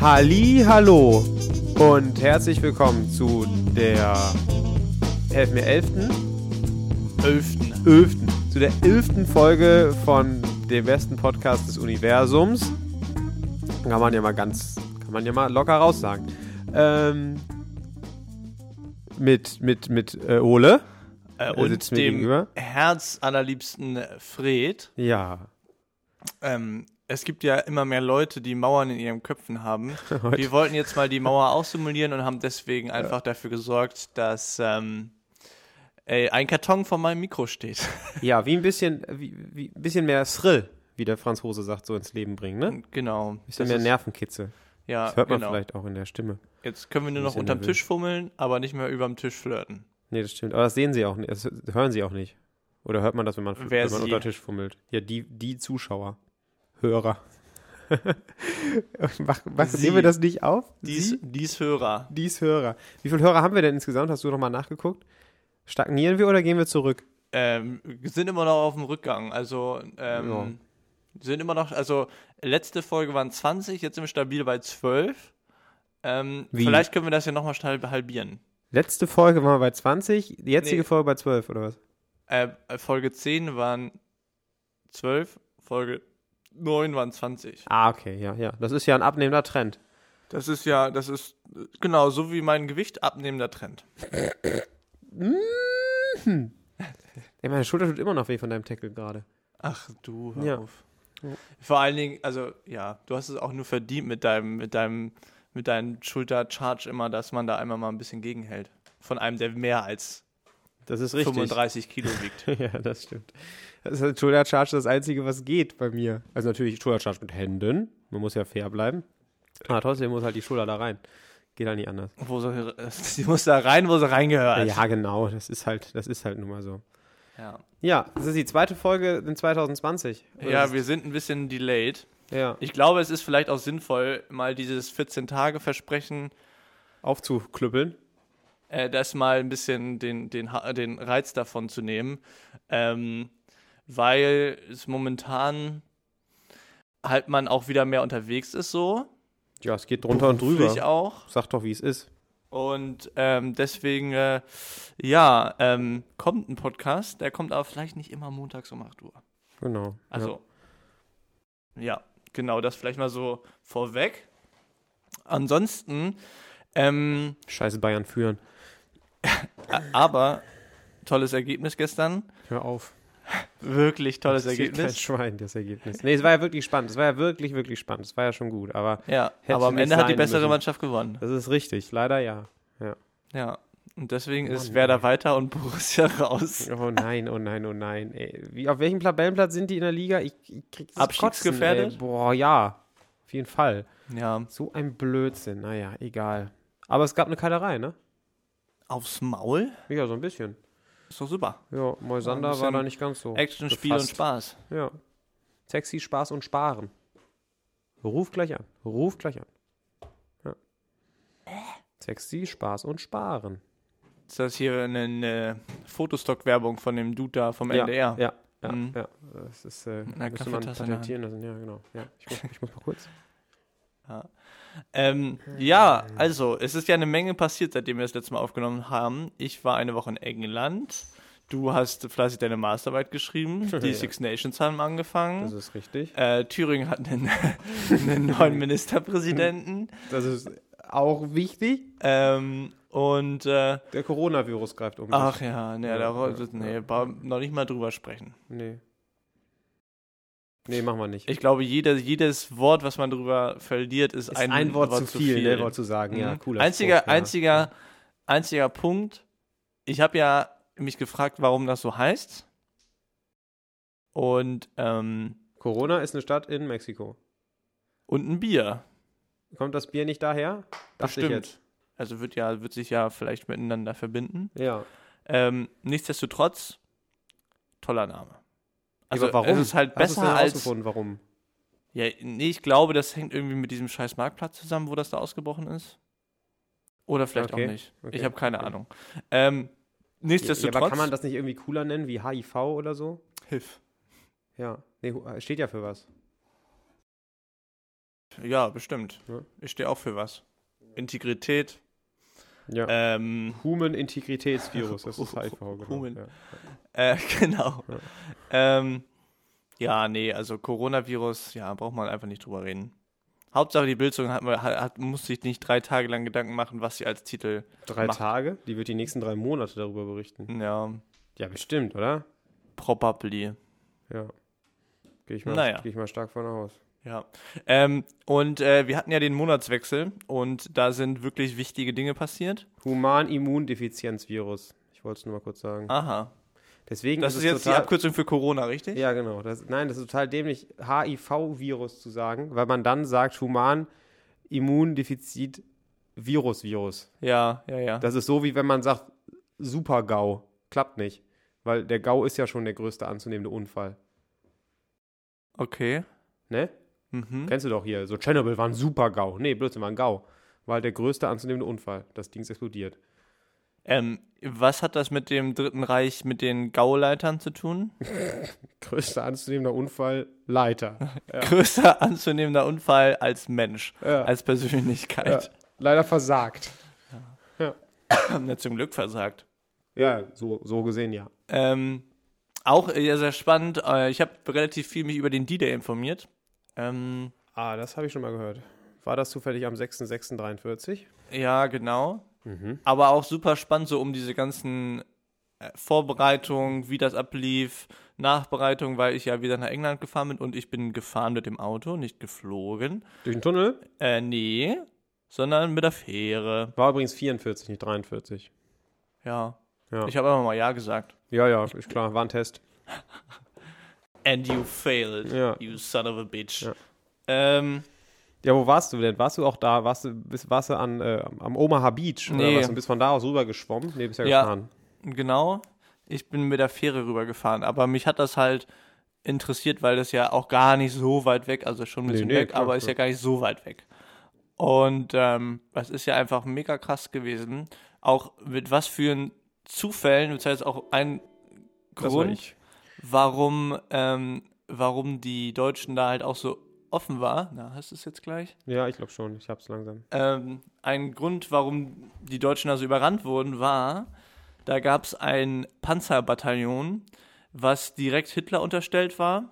Halli, hallo und herzlich willkommen zu der helf mir elften Elften. elften zu der elften Folge von dem besten Podcast des Universums. Kann man ja mal ganz, kann man ja mal locker raussagen. Ähm, mit mit mit äh, Ole. Äh, sitzt und mir dem gegenüber. Herz allerliebsten Fred. Ja. Ähm, es gibt ja immer mehr Leute, die Mauern in ihren Köpfen haben. Wir wollten jetzt mal die Mauer aussimulieren und haben deswegen einfach dafür gesorgt, dass ähm, ey, ein Karton vor meinem Mikro steht. Ja, wie ein bisschen, wie, wie ein bisschen mehr Thrill, wie der Franzose sagt, so ins Leben bringen, ne? genau. Ein bisschen Das mehr Nervenkitzel. Ja, Das hört man genau. vielleicht auch in der Stimme. Jetzt können wir nur noch unterm nervös. Tisch fummeln, aber nicht mehr überm Tisch flirten. Nee, das stimmt. Aber das sehen sie auch nicht. Das hören sie auch nicht. Oder hört man das, wenn man, Wer wenn man unter Tisch fummelt? Ja, die, die Zuschauer. Hörer. Mach, mach, Sie. nehmen wir das nicht auf? Dies, Sie? dies Hörer. Dies Hörer. Wie viele Hörer haben wir denn insgesamt? Hast du nochmal nachgeguckt? Stagnieren wir oder gehen wir zurück? Ähm, sind immer noch auf dem Rückgang. Also, ähm, sind immer noch, also, letzte Folge waren 20, jetzt sind wir stabil bei 12. Ähm, vielleicht können wir das ja nochmal schnell halbieren. Letzte Folge waren wir bei 20, die jetzige Nee. Folge bei 12, oder was? Äh, Folge 10 waren 12, Folge 9 waren 20. Ah, okay, ja, ja. Das ist ja ein abnehmender Trend. Das ist ja, das ist genau so wie mein Gewicht abnehmender Trend. Ey, meine Schulter tut immer noch weh von deinem Tackle gerade. Ach du, hör Ja. auf. Vor allen Dingen, also ja, du hast es auch nur verdient mit deinem, mit deinem, mit deinem Schultercharge immer, dass man da einmal mal ein bisschen gegenhält. Von einem, der mehr als Das ist richtig. 35 Kilo wiegt. Ja, das stimmt. Das ist Shoulder Charge das Einzige, was geht bei mir. Also natürlich Shoulder Charge mit Händen. Man muss ja fair bleiben. Aber trotzdem muss halt die Schulter da rein. Geht halt nicht anders. wo sie, sie muss da rein, wo sie reingehört. Ja, genau. Das ist halt, das ist halt nun mal so. ja. Ja, das ist die zweite Folge in 2020. Oder Ja, wir sind ein bisschen delayed. ja, Ich glaube, es ist vielleicht auch sinnvoll, mal dieses 14-Tage-Versprechen, aufzuklüppeln. Äh, das mal ein bisschen den, den, den Reiz davon zu nehmen. Ähm, weil es momentan halt man auch wieder mehr unterwegs ist so. Ja, es geht drunter und drüber. auch. Sag doch, wie es ist. Und ähm, deswegen, äh, ja, ähm, kommt ein Podcast, der kommt aber vielleicht nicht immer montags um 8 Uhr. Genau. Also, ja, genau, das vielleicht mal so vorweg. Ansonsten, ähm, ja. Scheiße Bayern führen. aber tolles Ergebnis gestern. Hör auf. Wirklich tolles Das sieht Kein Ergebnis. Schwein, das Ergebnis. Nee, es war ja wirklich spannend. Es war ja wirklich, wirklich spannend. Es war ja schon gut. Aber Ja, aber am Ende hat die bessere müssen. Mannschaft gewonnen. das ist richtig. Leider ja. Ja. Und deswegen Mann, ist Werder ey. weiter und Borussia raus. Oh nein, oh nein, oh nein. Ey, wie, auf welchem Tabellenplatz sind die in der Liga? Ich, ich krieg das Abstiegsgefährdet? Kotzen. Boah, ja. Auf jeden Fall. Ja. So ein Blödsinn. Naja, egal. Aber es gab eine Keilerei, ne? Aufs Maul? Ja, so ein bisschen. Ist doch super. Ja, Moisander war da nicht ganz so. Action, Spiel und. Spaß. Ja. Sexy, Spaß und Sparen. Ruf gleich an. Ruf gleich an. Ja. Sexy, Spaß und Sparen. Ist das hier eine, eine Fotostock-Werbung von dem Dude da vom Ja, NDR? ja, ja, Mhm. ja. Das ist, äh, müsste man patentieren lassen. Ja, genau. Ja, ich, muss, ich muss mal kurz. Ähm, ja, also, es ist ja eine Menge passiert, seitdem wir das letzte Mal aufgenommen haben. Ich war eine Woche in England. Du hast fleißig deine Masterarbeit geschrieben. Die. Six Nations haben Das angefangen. ist richtig. Äh, Thüringen hat einen, einen neuen Ministerpräsidenten. Das ist auch wichtig. Ähm, und, äh, Der Coronavirus greift um. ach ja, nee, Ja, da, ja, nee, ja. brauchen wir noch nicht mal drüber sprechen. Nee. Nee, machen wir nicht. Ich glaube, jeder, jedes Wort, was man drüber verliert, ist, ist ein, ein, Wort, zu viel, ne, Wort zu sagen. Ja, Mhm. cooler einziger, Spruch, ja. einziger, einziger Punkt. Ich habe ja mich gefragt, warum das so heißt. Und, ähm, Corona ist eine Stadt in Mexiko. und ein Bier. Kommt das Bier nicht daher? Dachte Bestimmt. jetzt. Also wird ja, wird sich ja vielleicht miteinander verbinden. Ja. Ähm, nichtsdestotrotz, toller Name. Also Aber warum? es ist halt Hast besser denn als. warum? Ja, nee, ich glaube, das hängt irgendwie mit diesem scheiß Marktplatz zusammen, wo das da ausgebrochen ist. Oder vielleicht Okay, auch nicht. okay, ich habe keine okay. Ahnung. Ähm, Ja, nichtsdestotrotz. aber kann man das nicht irgendwie cooler nennen, wie HIV oder so? Hilf. Ja. Nee, hu- steht ja für was. Ja, bestimmt. Ja. Ich stehe auch für was. Integrität. Ja. Ähm, Human Integritätsvirus, das ist HIV, genau. Human. Ja. äh, genau. Ja. Ähm, ja, nee, also Coronavirus, ja, braucht man einfach nicht drüber reden. Hauptsache die Bildzeitung hat, hat, muss sich nicht drei Tage lang Gedanken machen, was sie als Titel. Drei Macht. Tage? Die wird die nächsten drei Monate darüber berichten. Ja, Ja, bestimmt, oder? probably. Ja. Gehe ich, mal- Naja. geh ich mal stark von aus. Ja. Ähm, und äh, wir hatten ja den Monatswechsel und da sind wirklich wichtige Dinge passiert. Human-Immundefizienzvirus. Ich wollte es nur mal kurz sagen. Aha. Deswegen Das ist jetzt die total, Abkürzung für Corona, richtig? Ja, genau. Das, nein, das ist total dämlich, HIV-Virus zu sagen, weil man dann sagt Human-Immundefizit-Virus-Virus. Ja, ja, ja. Das ist so, wie wenn man sagt Super-GAU. Klappt nicht. Weil der GAU ist ja schon der größte anzunehmende Unfall. Okay. Ne? Mhm. Kennst du doch hier. So Chernobyl war ein Super-GAU. Nee, Blödsinn, war ein GAU. War halt der größte anzunehmende Unfall. Das Ding ist explodiert. Ähm, was hat das mit dem Dritten Reich, mit den Gauleitern zu tun? Größter anzunehmender Unfall, Leiter. Ja. Größter anzunehmender Unfall als Mensch, Ja. als Persönlichkeit. Leider versagt. Wir zum Glück versagt. Ja, so, so gesehen ja. Ähm, auch äh, sehr spannend. Äh, ich habe relativ viel mich über den D-Day informiert. Ähm, Ah, das habe ich schon mal gehört. War das zufällig am 6.6.43? ja, genau. Mhm. Aber auch super spannend, so um diese ganzen äh, Vorbereitungen, wie das ablief, Nachbereitung, weil ich ja wieder nach England gefahren bin und ich bin gefahren mit dem Auto, nicht geflogen. Durch den Tunnel? Äh, nee, sondern mit der Fähre. War übrigens 44, nicht 43. Ja. Ja. Ich habe einfach mal Ja gesagt. Ja, ja, ist klar, war ein Test. And you failed, Ja. you son of a bitch. Ja. Ähm, Ja, wo warst du denn? Warst du auch da? Warst du, bist, warst du an, äh, am Omaha Beach? Oder Nee. was? Und bist von da aus rüber geschwommen? Nee, bist ja, Ja. gefahren. genau. Ich bin mit der Fähre rübergefahren, aber mich hat das halt interessiert, weil das ja auch gar nicht so weit weg, also schon ein Nee, bisschen nee, weg, klar, aber ist ja gar nicht so weit weg. Und ähm, das ist ja einfach mega krass gewesen. Auch mit was für Zufällen, das heißt auch ein war Grund, ich. warum, ähm, warum die Deutschen da halt auch so offen war. Na, hast du es jetzt gleich? Ja, ich glaube schon. Ich hab's langsam. Ähm, ein Grund, warum die Deutschen also überrannt wurden, war, da gab es ein Panzerbataillon, was direkt Hitler unterstellt war.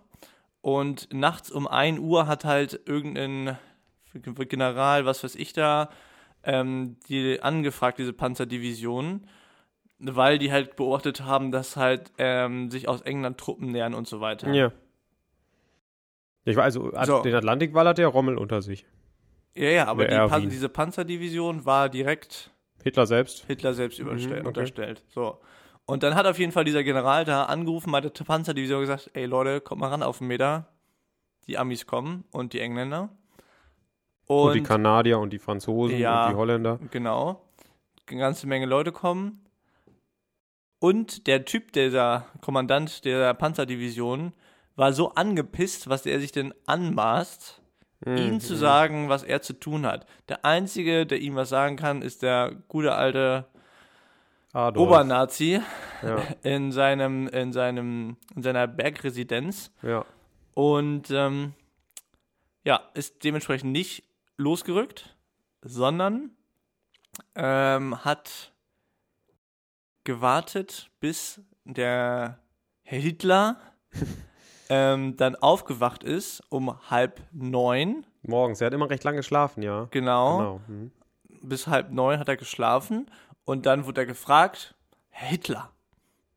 Und nachts um 1 Uhr hat halt irgendein General, was weiß ich da, ähm, die angefragt, diese Panzerdivision, weil die halt beobachtet haben, dass halt ähm, sich aus England Truppen nähern und so weiter. Ja. Ich weiß, also So. den Atlantikwall hat der Rommel unter sich. ja, ja aber die diese Panzerdivision war direkt Hitler selbst. Hitler selbst Mhm, okay. unterstellt. So. Und dann hat auf jeden Fall dieser General da angerufen bei der Panzerdivision gesagt, ey Leute, kommt mal ran auf den Meter. Die Amis kommen und die Engländer. Und, Und, die Kanadier und die Franzosen Ja. und die Holländer. genau. Eine ganze Menge Leute kommen. Und der Typ, dieser Kommandant der Panzerdivision, war so angepisst, was er sich denn anmaßt, ihm Mhm. zu sagen, was er zu tun hat. Der Einzige, der ihm was sagen kann, ist der gute alte Adolf. Obernazi Ja, in seinem, in seinem, in seiner Bergresidenz ja. und ähm, ja, ist dementsprechend nicht losgerückt, sondern ähm, hat gewartet, bis der Herr Hitler ähm, dann aufgewacht ist um halb neun, Morgens. Er hat immer recht lange geschlafen, ja. genau, Genau. Mhm. bis halb neun hat er geschlafen und dann wurde er gefragt, Herr Hitler,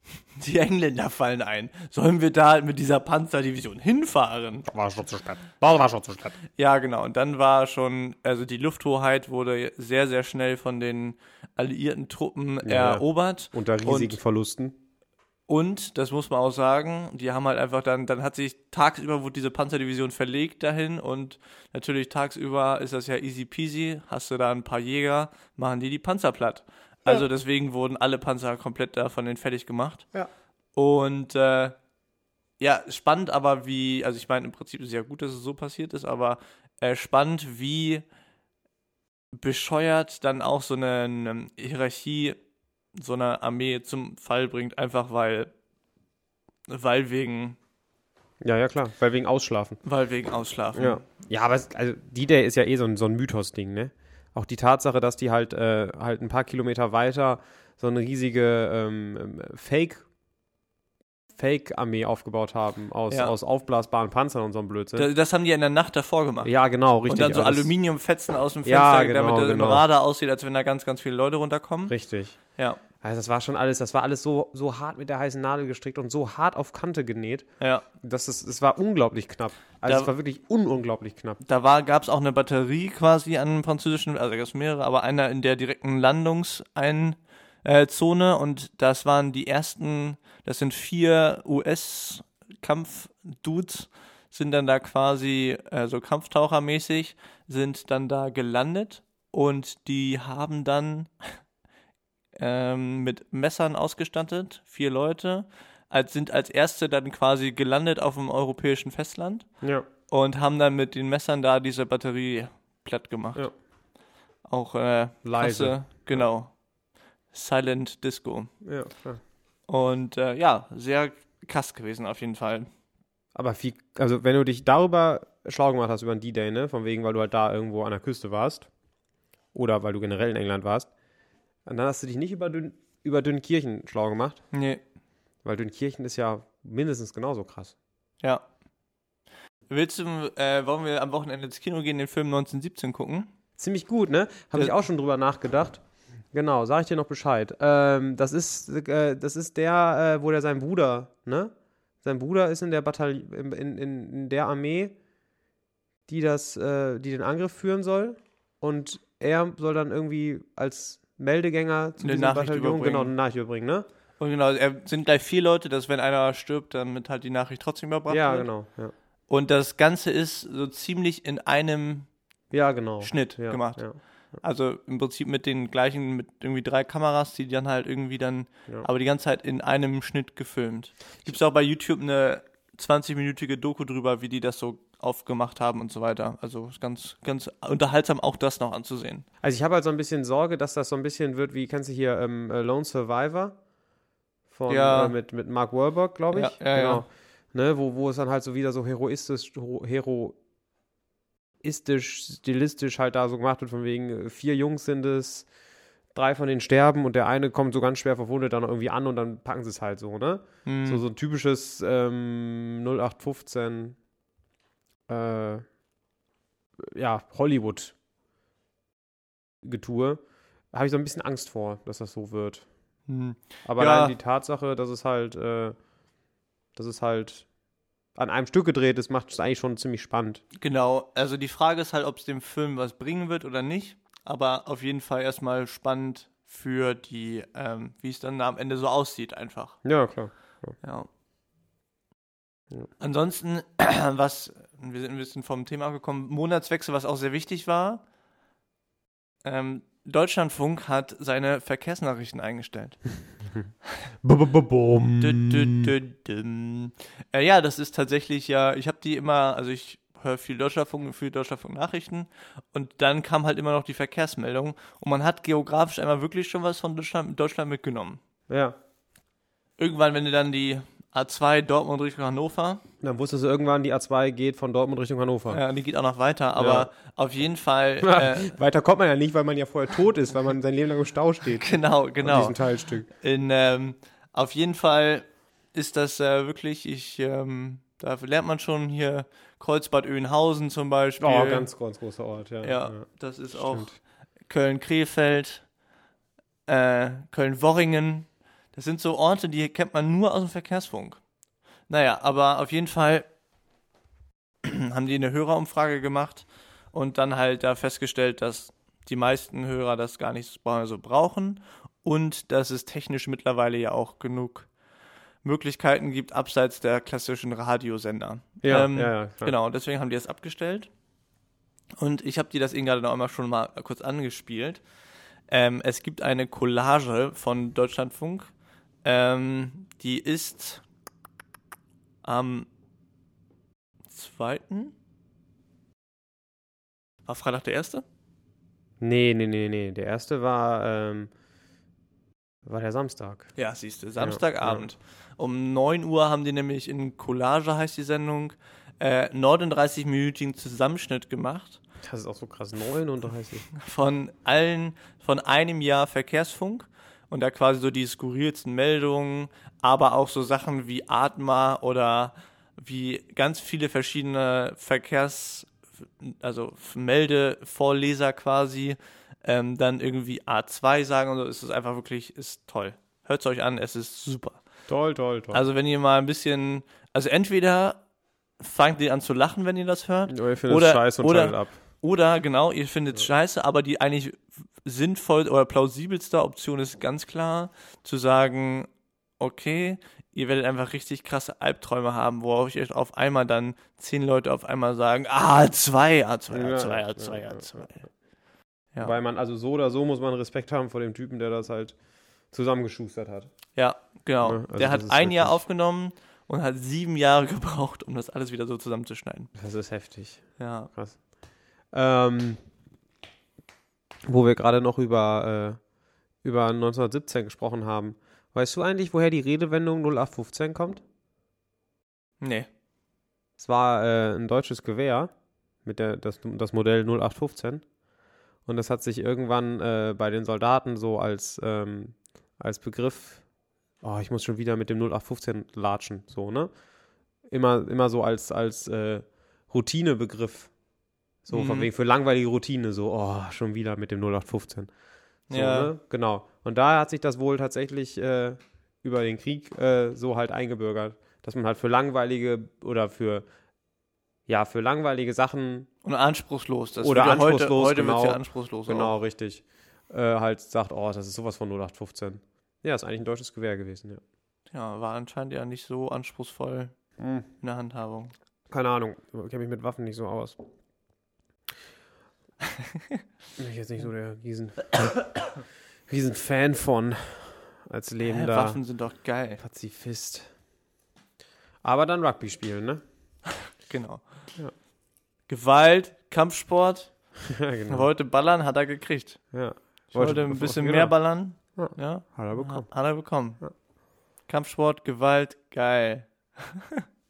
die Engländer fallen ein, sollen wir da mit dieser Panzerdivision hinfahren? War schon zu spät. War, war schon zu spät. Ja, genau. Und dann war schon, also die Lufthoheit wurde sehr, sehr schnell von den alliierten Truppen Ja. erobert. Unter riesigen Und- Verlusten. Und, das muss man auch sagen, die haben halt einfach dann, dann hat sich tagsüber wurde diese Panzerdivision verlegt dahin und natürlich tagsüber ist das ja easy peasy, hast du da ein paar Jäger, machen die die Panzer platt. Also deswegen wurden alle Panzer komplett da von denen fertig gemacht. Ja. Und äh, ja, spannend aber wie, also ich meine, im Prinzip ist es ja gut, dass es so passiert ist, aber äh, spannend, wie bescheuert dann auch so eine, eine Hierarchie so einer Armee zum Fall bringt, einfach weil, weil wegen Ja, ja, klar. Weil wegen Ausschlafen. Weil wegen Ausschlafen. Ja. Ja, aber es, also D-Day ist ja eh so ein, so ein Mythos-Ding, ne? Auch die Tatsache, dass die halt, äh, halt ein paar Kilometer weiter so eine riesige ähm, ähm, Fake- Fake-Armee aufgebaut haben aus, Ja. aus aufblasbaren Panzern und so einem Blödsinn. Da- Das haben die in der Nacht davor gemacht. ja, genau, richtig. und dann so das- Aluminiumfetzen aus dem Fenster, Ja, genau, damit das im genau. Radar aussieht, als wenn da ganz, ganz viele Leute runterkommen. Richtig. Ja, Also das war schon alles, das war alles so, so hart mit der heißen Nadel gestrickt und so hart auf Kante genäht, ja. dass es, es war unglaublich knapp. Also Da- es war wirklich ununglaublich knapp. Da war, gab es auch eine Batterie quasi an französischen, also gab es mehrere, aber einer in der direkten Landungsein äh, Zone und das waren die ersten, das sind vier US-Kampfdudes, sind dann da quasi äh, so Kampftauchermäßig, sind dann da gelandet und die haben dann ähm, mit Messern ausgestattet, vier Leute, als, sind als erste dann quasi gelandet auf dem europäischen Festland Ja. und haben dann mit den Messern da diese Batterie platt gemacht. Ja. Auch äh, Leise. krasse- genau. Silent Disco. Ja, klar. Und äh, ja, sehr krass gewesen auf jeden Fall. Aber viel, also wenn du dich darüber schlau gemacht hast über den D-Day, ne, von wegen, weil du halt da irgendwo an der Küste warst, oder weil du generell in England warst, und dann hast du dich nicht über, Dün über Dünnkirchen schlau gemacht, Nee, weil Dünnkirchen ist ja mindestens genauso krass. ja. Willst du, äh, wollen wir am Wochenende ins Kino gehen, den Film 1917 gucken? Ziemlich gut, ne? Habe ich auch schon drüber nachgedacht. Genau, sag ich dir noch Bescheid. Ähm, das ist, äh, das ist der, äh, wo der sein Bruder, ne? Sein Bruder ist in der Bataillon, in, in, in der Armee, die das, äh, die den Angriff führen soll. Und er soll dann irgendwie als Meldegänger zu Eine diesem Nachricht Bataillon überbringen. genau eine Nachricht überbringen, ne? Und genau, es sind gleich vier Leute, dass wenn einer stirbt, damit halt die Nachricht trotzdem überbracht Ja, wird. genau. Ja, Und das Ganze ist so ziemlich in einem ja genau. Schnitt ja, gemacht. Ja, Also im Prinzip mit den gleichen, mit irgendwie drei Kameras, die dann halt irgendwie dann, aber die ganze Zeit in einem Schnitt gefilmt. Gibt's auch bei YouTube eine 20-minütige Doku drüber, wie die das so aufgemacht haben und so weiter. Also ganz, ganz unterhaltsam auch das noch anzusehen. Also ich habe halt so ein bisschen Sorge, dass das so ein bisschen wird, wie kennst du hier ähm, äh, Lone Survivor von Ja. äh, mit, mit Mark Wahlberg, glaube ich. Ja, ja, genau. Ne, wo, wo es dann halt so wieder so heroistisch, hero- heroistisch, stilistisch halt da so gemacht wird, von wegen äh, vier Jungs sind es, drei von denen sterben und der eine kommt so ganz schwer verwundet dann irgendwie an und dann packen sie es halt so, ne? Hm. So, so ein typisches ähm, 0815 äh, ja, Hollywood Getue. Habe ich so ein bisschen Angst vor, dass das so wird. Hm. Aber Ja. die Tatsache, dass es halt, äh, dass es halt an einem Stück gedreht ist, macht es eigentlich schon ziemlich spannend. Genau, also die Frage ist halt, ob es dem Film was bringen wird oder nicht. Aber auf jeden Fall erstmal spannend für die, ähm, wie es dann am Ende so aussieht, einfach. Ja, klar. Ja. Ja. Ansonsten, was, wir sind ein bisschen vom Thema abgekommen, Monatswechsel, was auch sehr wichtig war. Ähm, Deutschlandfunk hat seine Verkehrsnachrichten eingestellt. Äh, ja, das ist tatsächlich ja, ich habe die immer, also ich höre viel Deutschlandfunk, viel Deutschlandfunk Nachrichten und dann kam halt immer noch die Verkehrsmeldung und man hat geografisch einmal wirklich schon was von Deutschland, Deutschland mitgenommen. Ja. Irgendwann, wenn du dann die A2 Dortmund Richtung Hannover, Dann wusstest du irgendwann, die A2 geht von Dortmund Richtung Hannover. ja, die geht auch noch weiter, aber Ja. auf jeden Fall, äh, Weiter kommt man ja nicht, weil man ja vorher tot ist, weil man sein Leben lang im Stau steht. genau, An genau. diesem Teilstück. In, ähm, auf jeden Fall ist das äh, wirklich, ich, ähm, da lernt man schon hier Kreuzbad Öhnhausen zum Beispiel. Oh, ganz, ganz großer Ort, ja. Ja, das ist auch stimmt. Köln-Krefeld, äh, Köln-Worringen. Das sind so Orte, die kennt man nur aus dem Verkehrsfunk. Naja, aber auf jeden Fall haben die eine Hörerumfrage gemacht und dann halt da festgestellt, dass die meisten Hörer das gar nicht so brauchen und dass es technisch mittlerweile ja auch genug Möglichkeiten gibt, abseits der klassischen Radiosender. Ja, Ähm, ja, ja, klar. Genau, deswegen haben die das abgestellt. Und ich habe dir das eben gerade noch einmal schon mal kurz angespielt. Ähm, es gibt eine Collage von Deutschlandfunk. Ähm, die ist am 2. War Freitag der erste? Nee, nee, nee, nee. Der erste war, ähm, war der Samstag. Ja, siehst du, Samstagabend. Um 9 Uhr haben die nämlich in Collage, heißt die Sendung, äh, 39-minütigen Zusammenschnitt gemacht Das ist auch so krass. 39. von allen, von einem Jahr Verkehrsfunk und da quasi so die skurrilsten Meldungen, aber auch so Sachen wie Atma oder wie ganz viele verschiedene Verkehrs, also Meldevorleser quasi, ähm, dann irgendwie A2 sagen und so, ist es einfach wirklich, ist toll. Hört es euch an, es ist super. Toll, toll, toll. Also wenn ihr mal ein bisschen, also entweder fangt ihr an zu lachen, wenn ihr das hört, oder ihr findet oder- es scheiße und oder- schaltet ab. Oder genau, ihr findet es scheiße, aber die eigentlich sinnvoll oder plausibelste Option ist ganz klar zu sagen, okay, ihr werdet einfach richtig krasse Albträume haben, wo euch auf einmal dann zehn Leute auf einmal sagen, ah, A2, A2, Ja, A2, ja, A2, ja, A2. Ja. Weil man, also so oder so muss man Respekt haben vor dem Typen, der das halt zusammengeschustert hat. Ja, genau. Ja, also Der hat ein Jahr aufgenommen und hat sieben Jahre gebraucht, um das alles wieder so zusammenzuschneiden. Das ist heftig. Ja. Krass. Ähm, wo wir gerade noch über, äh, über 1917 gesprochen haben. Weißt du eigentlich, woher die Redewendung 0815 kommt? Nee. Es war äh, ein deutsches Gewehr mit der, das, das Modell 0815. Und das hat sich irgendwann äh, bei den Soldaten so als, ähm, als Begriff, oh, ich muss schon wieder mit dem 0815 latschen, so, ne? Immer, immer so als, als äh, Routinebegriff. So, von Mhm. wegen für langweilige Routine, so, oh, schon wieder mit dem 0815. So, Ja. ne? Genau. Und da hat sich das wohl tatsächlich äh, über den Krieg äh, so halt eingebürgert, dass man halt für langweilige oder für ja, für langweilige Sachen, Und anspruchslos. Das Oder wird anspruchslos, Heute, heute wird genau. ja anspruchslos. genau, Auch. richtig, äh, halt sagt, oh, das ist sowas von 0815. Ja, ist eigentlich ein deutsches Gewehr gewesen, ja. Ja, war anscheinend ja nicht so anspruchsvoll in der Handhabung. Keine Ahnung, ich kenne mich mit Waffen nicht so aus. Bin ich jetzt nicht so der riesen, riesen Fan von als lebender Waffen sind doch geil. Pazifist. Aber dann Rugby spielen, ne? Genau. Ja. Gewalt, Kampfsport. ja, genau. wollte ballern, hat er gekriegt. Ja. Ich wollte ein bisschen genau. mehr ballern. Ja. Ja. Hat er bekommen. Hat er bekommen. Ja. Kampfsport, Gewalt, geil.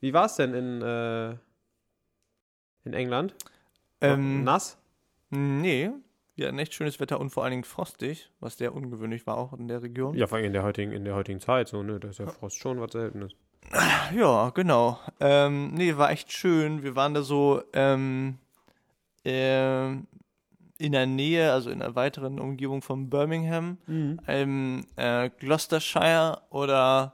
Wie war es denn in, äh, in England? Ähm, Nass? Nee, wir hatten echt schönes Wetter und vor allen Dingen frostig, was sehr ungewöhnlich war auch in der Region. Ja, vor allem in der heutigen, in der heutigen Zeit, so, ne? Da ist ja Frost schon was Seltenes. Ja, genau. Ähm, nee, war echt schön. Wir waren da so ähm, ähm, in der Nähe, also in der weiteren Umgebung von Birmingham, ähm, äh, Gloucestershire oder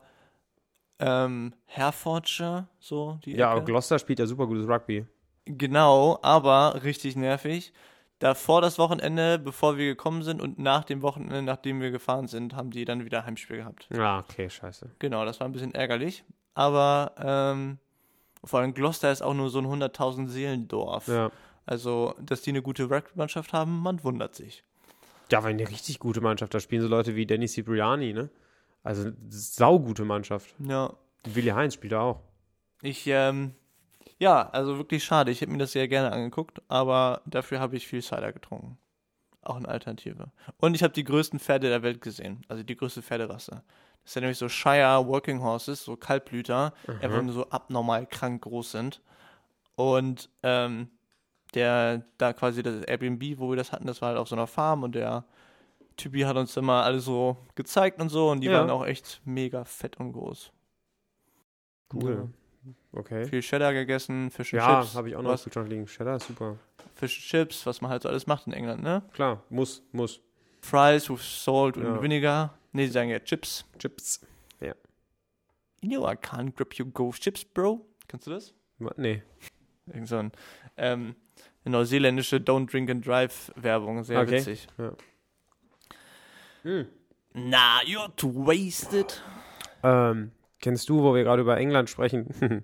ähm, Herefordshire, so die Ja, Ecke. Gloucester spielt ja super gutes Rugby. Genau, aber richtig nervig. Davor das Wochenende, bevor wir gekommen sind und nach dem Wochenende, nachdem wir gefahren sind, haben die dann wieder Heimspiel gehabt. Ja, okay, scheiße. Genau, das war ein bisschen ärgerlich. Aber ähm, vor allem Gloucester ist auch nur so ein 100.000 Seelendorf. Ja. Also, dass die eine gute Rugby-Mannschaft haben, man wundert sich. Ja, weil eine richtig gute Mannschaft. Da spielen so Leute wie Danny Cipriani, ne? Also, saugute Mannschaft. Ja, Willi Heinz spielt da auch. ich, ähm, ja, also wirklich schade. Ich hätte mir das sehr gerne angeguckt, aber dafür habe ich viel Cider getrunken. Auch eine Alternative. Und ich habe die größten Pferde der Welt gesehen. Also die größte Pferderasse. Das sind nämlich so Shire Working Horses, so Kaltblüter, einfach nur so abnormal krank groß sind. Und ähm, der, da quasi das Airbnb, wo wir das hatten, das war halt auf so einer Farm und der Typi hat uns immer alles so gezeigt und so und die Ja. waren auch echt mega fett und groß. Cool. Okay. Viel Cheddar gegessen, Fish and Ja, Chips. habe ich auch noch im was, Kühlschrank liegen. Cheddar ist super. Fish and Chips, was man halt so alles macht in England, ne? Klar, muss, muss. Fries with salt Ja. und Vinegar. Ne, die sagen ja Chips. Chips. You know I can't grip your ghost chips, bro. Kennst du das? Nee. Irgend so ein, ähm, eine neuseeländische Don't Drink and Drive Werbung. Sehr Okay. witzig. Hm. Nah, you're too wasted. Ähm, kennst du, wo wir gerade über England sprechen?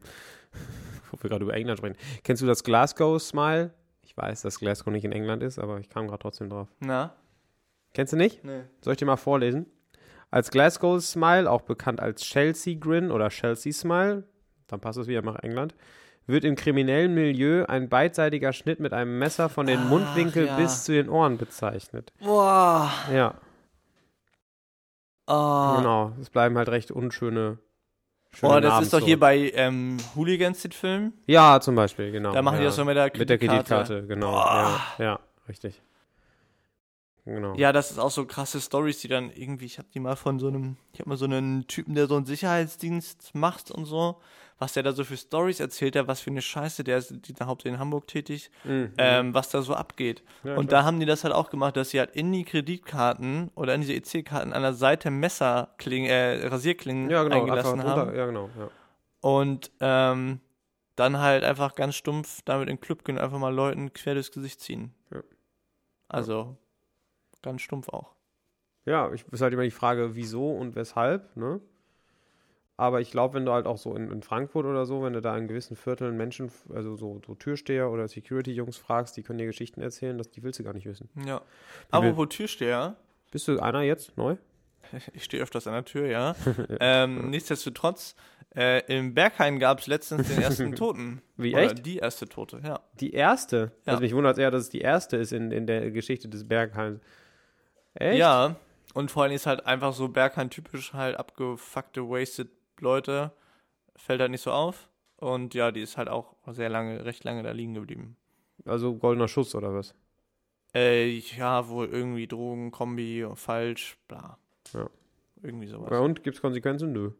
wo wir gerade über England sprechen. Kennst du das Glasgow Smile? Ich weiß, dass Glasgow nicht in England ist, aber ich kam gerade trotzdem drauf. Na? Kennst du nicht? Nee. Soll ich dir mal vorlesen? Als Glasgow Smile, auch bekannt als Chelsea Grin oder Chelsea Smile, dann passt es wieder nach England, wird im kriminellen Milieu ein beidseitiger Schnitt mit einem Messer von den Ach, Mundwinkeln ja. bis zu den Ohren bezeichnet. Boah. Ja, Oh. genau. Es bleiben halt recht unschöne Schöne Oh, das Namen ist doch hier bei ähm, Hooligans, den Film. Ja, zum Beispiel, genau. Da machen die ja. das so mit der Mit der Kreditkarte. Kreditkarte, genau. Ja, ja, richtig. Genau. Ja, das ist auch so krasse Stories, die dann irgendwie, ich habe die mal von so einem, ich habe mal so einen Typen, der so einen Sicherheitsdienst macht und so, was der da so für Stories erzählt, der was für eine Scheiße, der ist die, hauptsächlich in Hamburg tätig, Mhm. ähm, was da so abgeht. Ja, und klar. da haben die das halt auch gemacht, dass sie halt in die Kreditkarten oder in diese EC-Karten an der Seite Messerklingen, äh, Rasierklingen ja, genau. eingelassen haben. drunter, ja, genau. Ja. Und ähm, dann halt einfach ganz stumpf damit in den Club gehen und einfach mal Leuten quer durchs Gesicht ziehen. Ja. Also ganz stumpf auch. Ja, ich ist halt immer die Frage, wieso und weshalb, ne? Aber ich glaube, wenn du halt auch so in, in Frankfurt oder so, wenn du da in gewissen Vierteln Menschen, also so, so Türsteher oder Security-Jungs fragst, die können dir Geschichten erzählen, das, die willst du gar nicht wissen. Ja. Apropos Türsteher, Bist du einer jetzt neu? ich stehe öfters an der Tür, ja. ähm, nichtsdestotrotz, äh, im Berghain gab es letztens den ersten Toten. Wie, Oder echt? die erste Tote, ja. Die erste? Ja. Also mich wundert eher, dass es die erste ist in, in der Geschichte des Bergheims. Echt? Ja, und vor allem ist halt einfach so Berghain typisch halt abgefuckte, wasted Leute. Fällt halt nicht so auf. Und ja, die ist halt auch sehr lange, recht lange da liegen geblieben. Also goldener Schuss oder was? Äh, ja, wohl irgendwie Drogen, Kombi, falsch, bla. Ja. Irgendwie sowas. Ja, und gibt es Konsequenzen? Nö.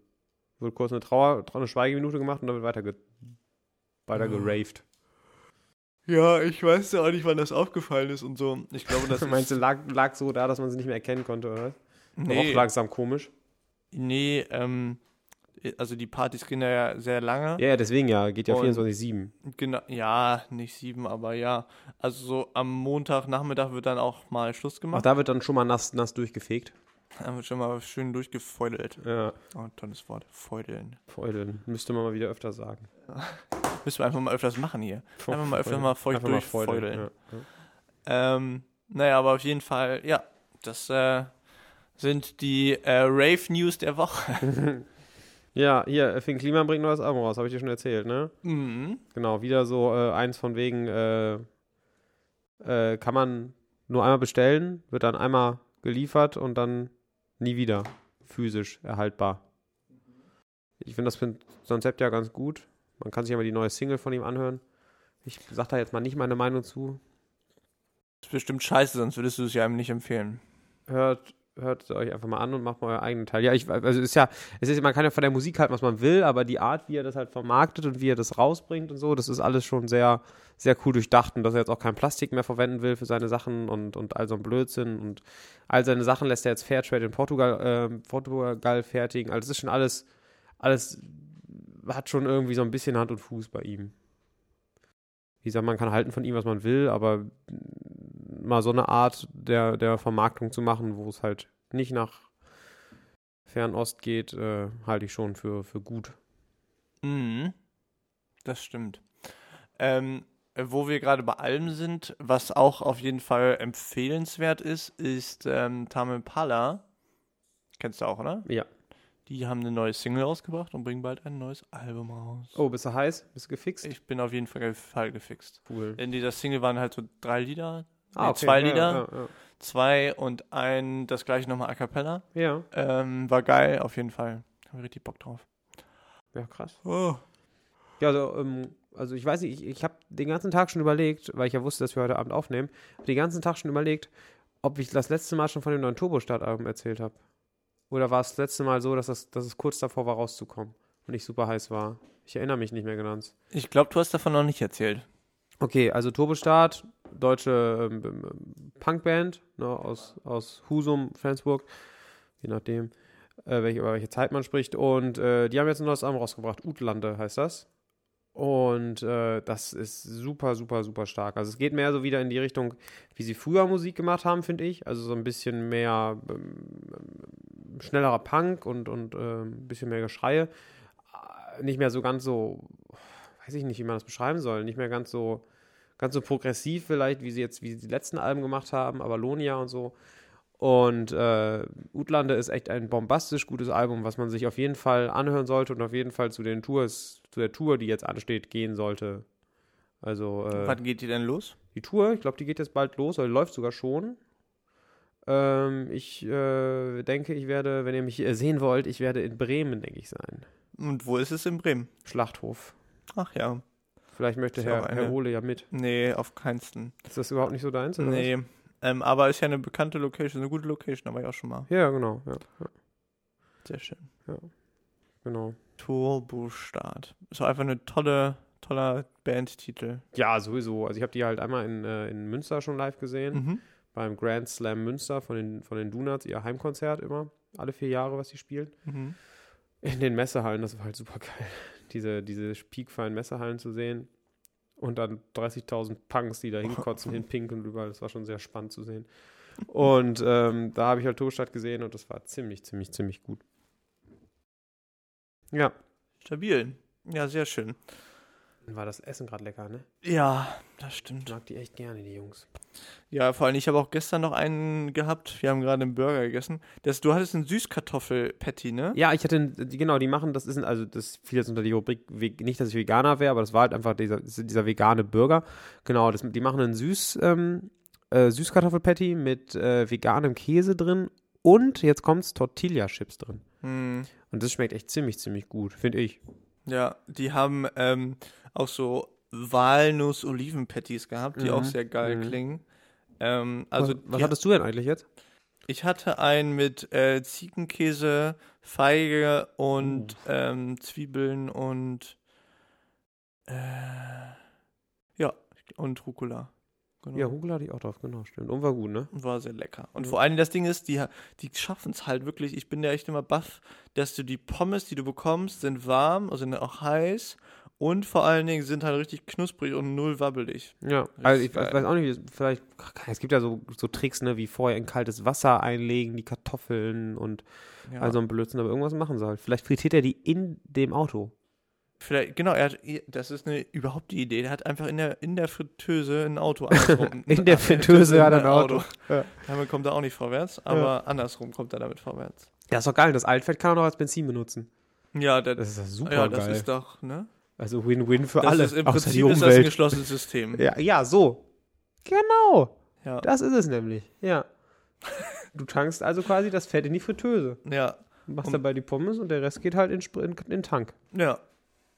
Wird kurz eine Trauer, eine Schweigeminute gemacht und dann wird weiter, ge weiter geraved. Ja, ich weiß ja auch nicht, wann das aufgefallen ist und so. Ich glaube, das Meinst du, lag, lag so da, dass man sie nicht mehr erkennen konnte, oder was? War Nee, Auch langsam komisch. nee, ähm, also die Partys gehen ja sehr lange. Ja, ja, deswegen ja, geht ja Und- 24-7. Genau, ja, nicht sieben, aber ja. Also so am Montagnachmittag wird dann auch mal Schluss Ach, gemacht. da wird dann schon mal nass, nass durchgefegt. Dann wird schon mal schön durchgefeudelt. Ja, Oh, tolles Wort. Feudeln. Feudeln. Müsste man mal wieder öfter sagen. Müssen wir einfach mal öfters machen hier. Einfach mal öfter mal feucht durchfeudeln. Ja. Ähm, naja, aber auf jeden Fall, ja, das äh, sind die äh, Rave-News der Woche. ja, hier, Finn Kliman bringt neues Album raus, habe ich dir schon erzählt, ne? mhm. Genau, wieder so äh, eins von wegen, äh, äh, kann man nur einmal bestellen, wird dann einmal geliefert und dann nie wieder physisch erhaltbar. Ich finde das Konzept ja ganz gut. Man kann sich ja mal die neue Single von ihm anhören. Ich sag da jetzt mal nicht meine Meinung zu. Das ist bestimmt scheiße, sonst würdest du es ja einem nicht empfehlen. Hört, hört es euch einfach mal an und macht mal euren eigenen Teil. Ja, ich, also ist ja, es ist, man kann ja von der Musik halten, was man will, aber die Art, wie er das halt vermarktet und wie er das rausbringt und so, das ist alles schon sehr, sehr cool durchdacht und dass er jetzt auch kein Plastik mehr verwenden will für seine Sachen und, und all so ein Blödsinn und all seine Sachen lässt er jetzt Fairtrade in Portugal, ähm, Portugal fertigen. Also es ist schon alles, alles hat schon irgendwie so ein bisschen Hand und Fuß bei ihm. Wie gesagt, man kann halten von ihm, was man will, aber mal so eine Art der, der Vermarktung zu machen, wo es halt nicht nach Fernost geht, äh, halte ich schon für, für gut. Mhm. Das stimmt. Ähm, wo wir gerade bei Alben sind, was auch auf jeden Fall empfehlenswert ist, ist ähm, Tame Impala. Kennst du auch, oder? Ja. Die haben eine neue Single rausgebracht und bringen bald ein neues Album raus. Oh, bist du heiß? Bist du gefixt? Ich bin auf jeden Fall, gefixt. cool. In dieser Single waren halt so drei Lieder. Ah, nee, okay. zwei Ja, Lieder, Ja, zwei und ein, das gleiche nochmal a cappella. ja. ja. Ähm, war geil, auf jeden Fall. Hab ich richtig Bock drauf. ja krass. Oh. Ja, also, ähm, also ich weiß nicht, ich, ich habe den ganzen Tag schon überlegt, weil ich ja wusste, dass wir heute Abend aufnehmen, hab den ganzen Tag schon überlegt, ob ich das letzte Mal schon von dem neuen Turbo-Start-Album erzählt habe. Oder war es das letzte Mal so, dass, das, dass es kurz davor war, rauszukommen und ich super heiß war? Ich erinnere mich nicht mehr ganz. Ich glaube, du hast davon noch nicht erzählt. Okay, also Turbostart, deutsche ähm, ähm, Punkband ne, aus, aus Husum, Flensburg, je nachdem, äh, welche, über welche Zeit man spricht. Und äh, die haben jetzt ein neues Album rausgebracht, Utlande heißt das. Und äh, das ist super, super, super stark. Also es geht mehr so wieder in die Richtung, wie sie früher Musik gemacht haben, finde ich. Also so ein bisschen mehr ähm, schnellerer Punk und, und äh, ein bisschen mehr Geschreie. Äh, Nicht mehr so ganz so, weiß ich nicht, wie man das beschreiben soll, nicht mehr ganz so ganz so progressiv vielleicht, wie sie jetzt, wie sie die letzten Alben gemacht haben, aber Lonia und so. Und äh, Utlande ist echt ein bombastisch gutes Album, was man sich auf jeden Fall anhören sollte und auf jeden Fall zu den Tours, zu der Tour, die jetzt ansteht, gehen sollte. Also äh, Wann geht die denn los? die Tour, ich glaube, die geht jetzt bald los, oder läuft sogar schon. Ähm, ich äh, denke, ich werde, wenn ihr mich sehen wollt, ich werde in Bremen, denke ich, sein. Und wo ist es in Bremen? Schlachthof. Ach ja. Vielleicht möchte Herr, Herr eine- Ole ja mit. Nee, auf keinsten. Ist das überhaupt nicht so deins? oder was? Ähm, aber ist ja eine bekannte Location, eine gute Location, war ich auch schon mal. Ja, genau. Ja, ja, Sehr schön. genau. Turbostart. Ist auch einfach eine tolle, toller Bandtitel. Ja, sowieso. Also ich habe die halt einmal in, äh, in Münster schon live gesehen. Mhm. Beim Grand Slam Münster von den, von den Donuts, ihr Heimkonzert immer. Alle vier Jahre, was sie spielen. Mhm. In den Messehallen, das war halt super geil. Diese, diese piekfeinen Messehallen zu sehen. Und dann 30.000 Punks, die da hinkotzen, hinpinkeln und überall. Das war schon sehr spannend zu sehen. Und ähm, da habe ich halt Turstadt gesehen und das war ziemlich, ziemlich, ziemlich gut. Ja. Stabil. Ja, sehr schön. Dann war das Essen gerade lecker, ne? Ja, das Ich stimmt. mag die echt gerne, die Jungs. Ja, vor allem, ich habe auch gestern noch einen gehabt. Wir haben gerade einen Burger gegessen. Das, du hattest einen Süßkartoffel-Patty, ne? Ja, ich hatte, genau, die machen, das ist, ein- also das fiel jetzt unter die Rubrik, nicht, dass ich Veganer wäre, aber das war halt einfach dieser, dieser vegane Burger. Genau, das, die machen einen Süß, ähm, äh, Süßkartoffelpatty mit äh, veganem Käse drin und, jetzt kommt's, Tortilla-Chips drin. Hm, Und das schmeckt echt ziemlich, ziemlich gut, finde ich. ja, die haben ähm, auch so Walnuss-Oliven-Patties gehabt, die Mhm, auch sehr geil mhm. klingen. Ähm, also, was, was hattest du denn eigentlich jetzt? ich hatte einen mit äh, Ziegenkäse, Feige und ähm, Zwiebeln und äh, ja, und Rucola. Genau. Ja, Hugel hatte ich auch drauf, genau, stimmt. Und war gut, ne? War sehr lecker. Und Ja. vor allem das Ding ist, die, die schaffen es halt wirklich, ich bin ja echt immer baff, dass du die Pommes, die du bekommst, sind warm, also sind auch heiß und vor allen Dingen sind halt richtig knusprig und null wabbelig. Ja, Richtig also ich, ich weiß auch nicht, vielleicht, es gibt ja so, so Tricks, ne, wie vorher in kaltes Wasser einlegen, die Kartoffeln und Ja. Also ein Blödsinn, aber irgendwas machen sie halt. Vielleicht frittiert er die in dem Auto. Vielleicht, genau, er hat, das ist eine, überhaupt die Idee, der hat einfach in der, in der Fritteuse ein Auto andersrum. In der Fritteuse hat er ein Auto. Ja. Damit kommt er auch nicht vorwärts, aber andersrum kommt er damit vorwärts. Ja, ist doch geil. Das Altfett kann er noch als Benzin benutzen. Ja, der, Das ist ja super ja, das geil. ist doch, ne? Also Win-Win für Das alle, ist im außer Prinzip die ist das ein Umwelt. geschlossenes System. Ja, ja, so. Genau. Ja. Das ist es nämlich. Ja. Du tankst also quasi das Fett in die Fritteuse. ja. Machst Und- dabei die Pommes und der Rest geht halt in, in, in den Tank. ja.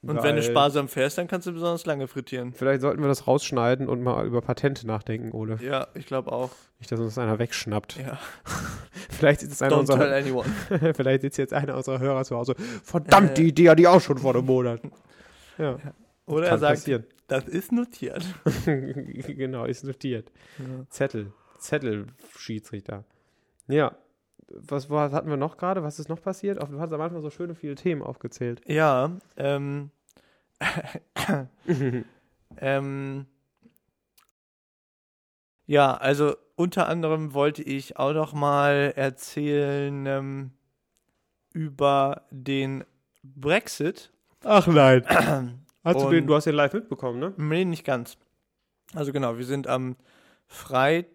Und Geil. wenn du sparsam fährst, dann kannst du besonders lange frittieren. Vielleicht sollten wir das rausschneiden und mal über Patente nachdenken, Ole. Ja, ich glaube auch. Nicht, dass uns einer wegschnappt. Ja. Vielleicht sitzt einer Don't tell unserer, anyone. vielleicht sitzt jetzt einer unserer Hörer zu Hause. Verdammt, Äh. die Idee hatte ich auch schon vor einem Monat. Ja, Oder er sagt, passieren. das ist notiert. genau, ist notiert. Ja. Zettel. Zettel, Schiedsrichter. Ja. Was, was hatten wir noch gerade? Was ist noch passiert? Du hast am Anfang so schöne viele Themen aufgezählt. Ja, ähm. ähm. Ja, also unter anderem wollte ich auch noch mal erzählen ähm, über den Brexit. Ach nein. Hast du, den, du hast den live mitbekommen, ne? Nee, nicht ganz. Also genau, wir sind am Freit...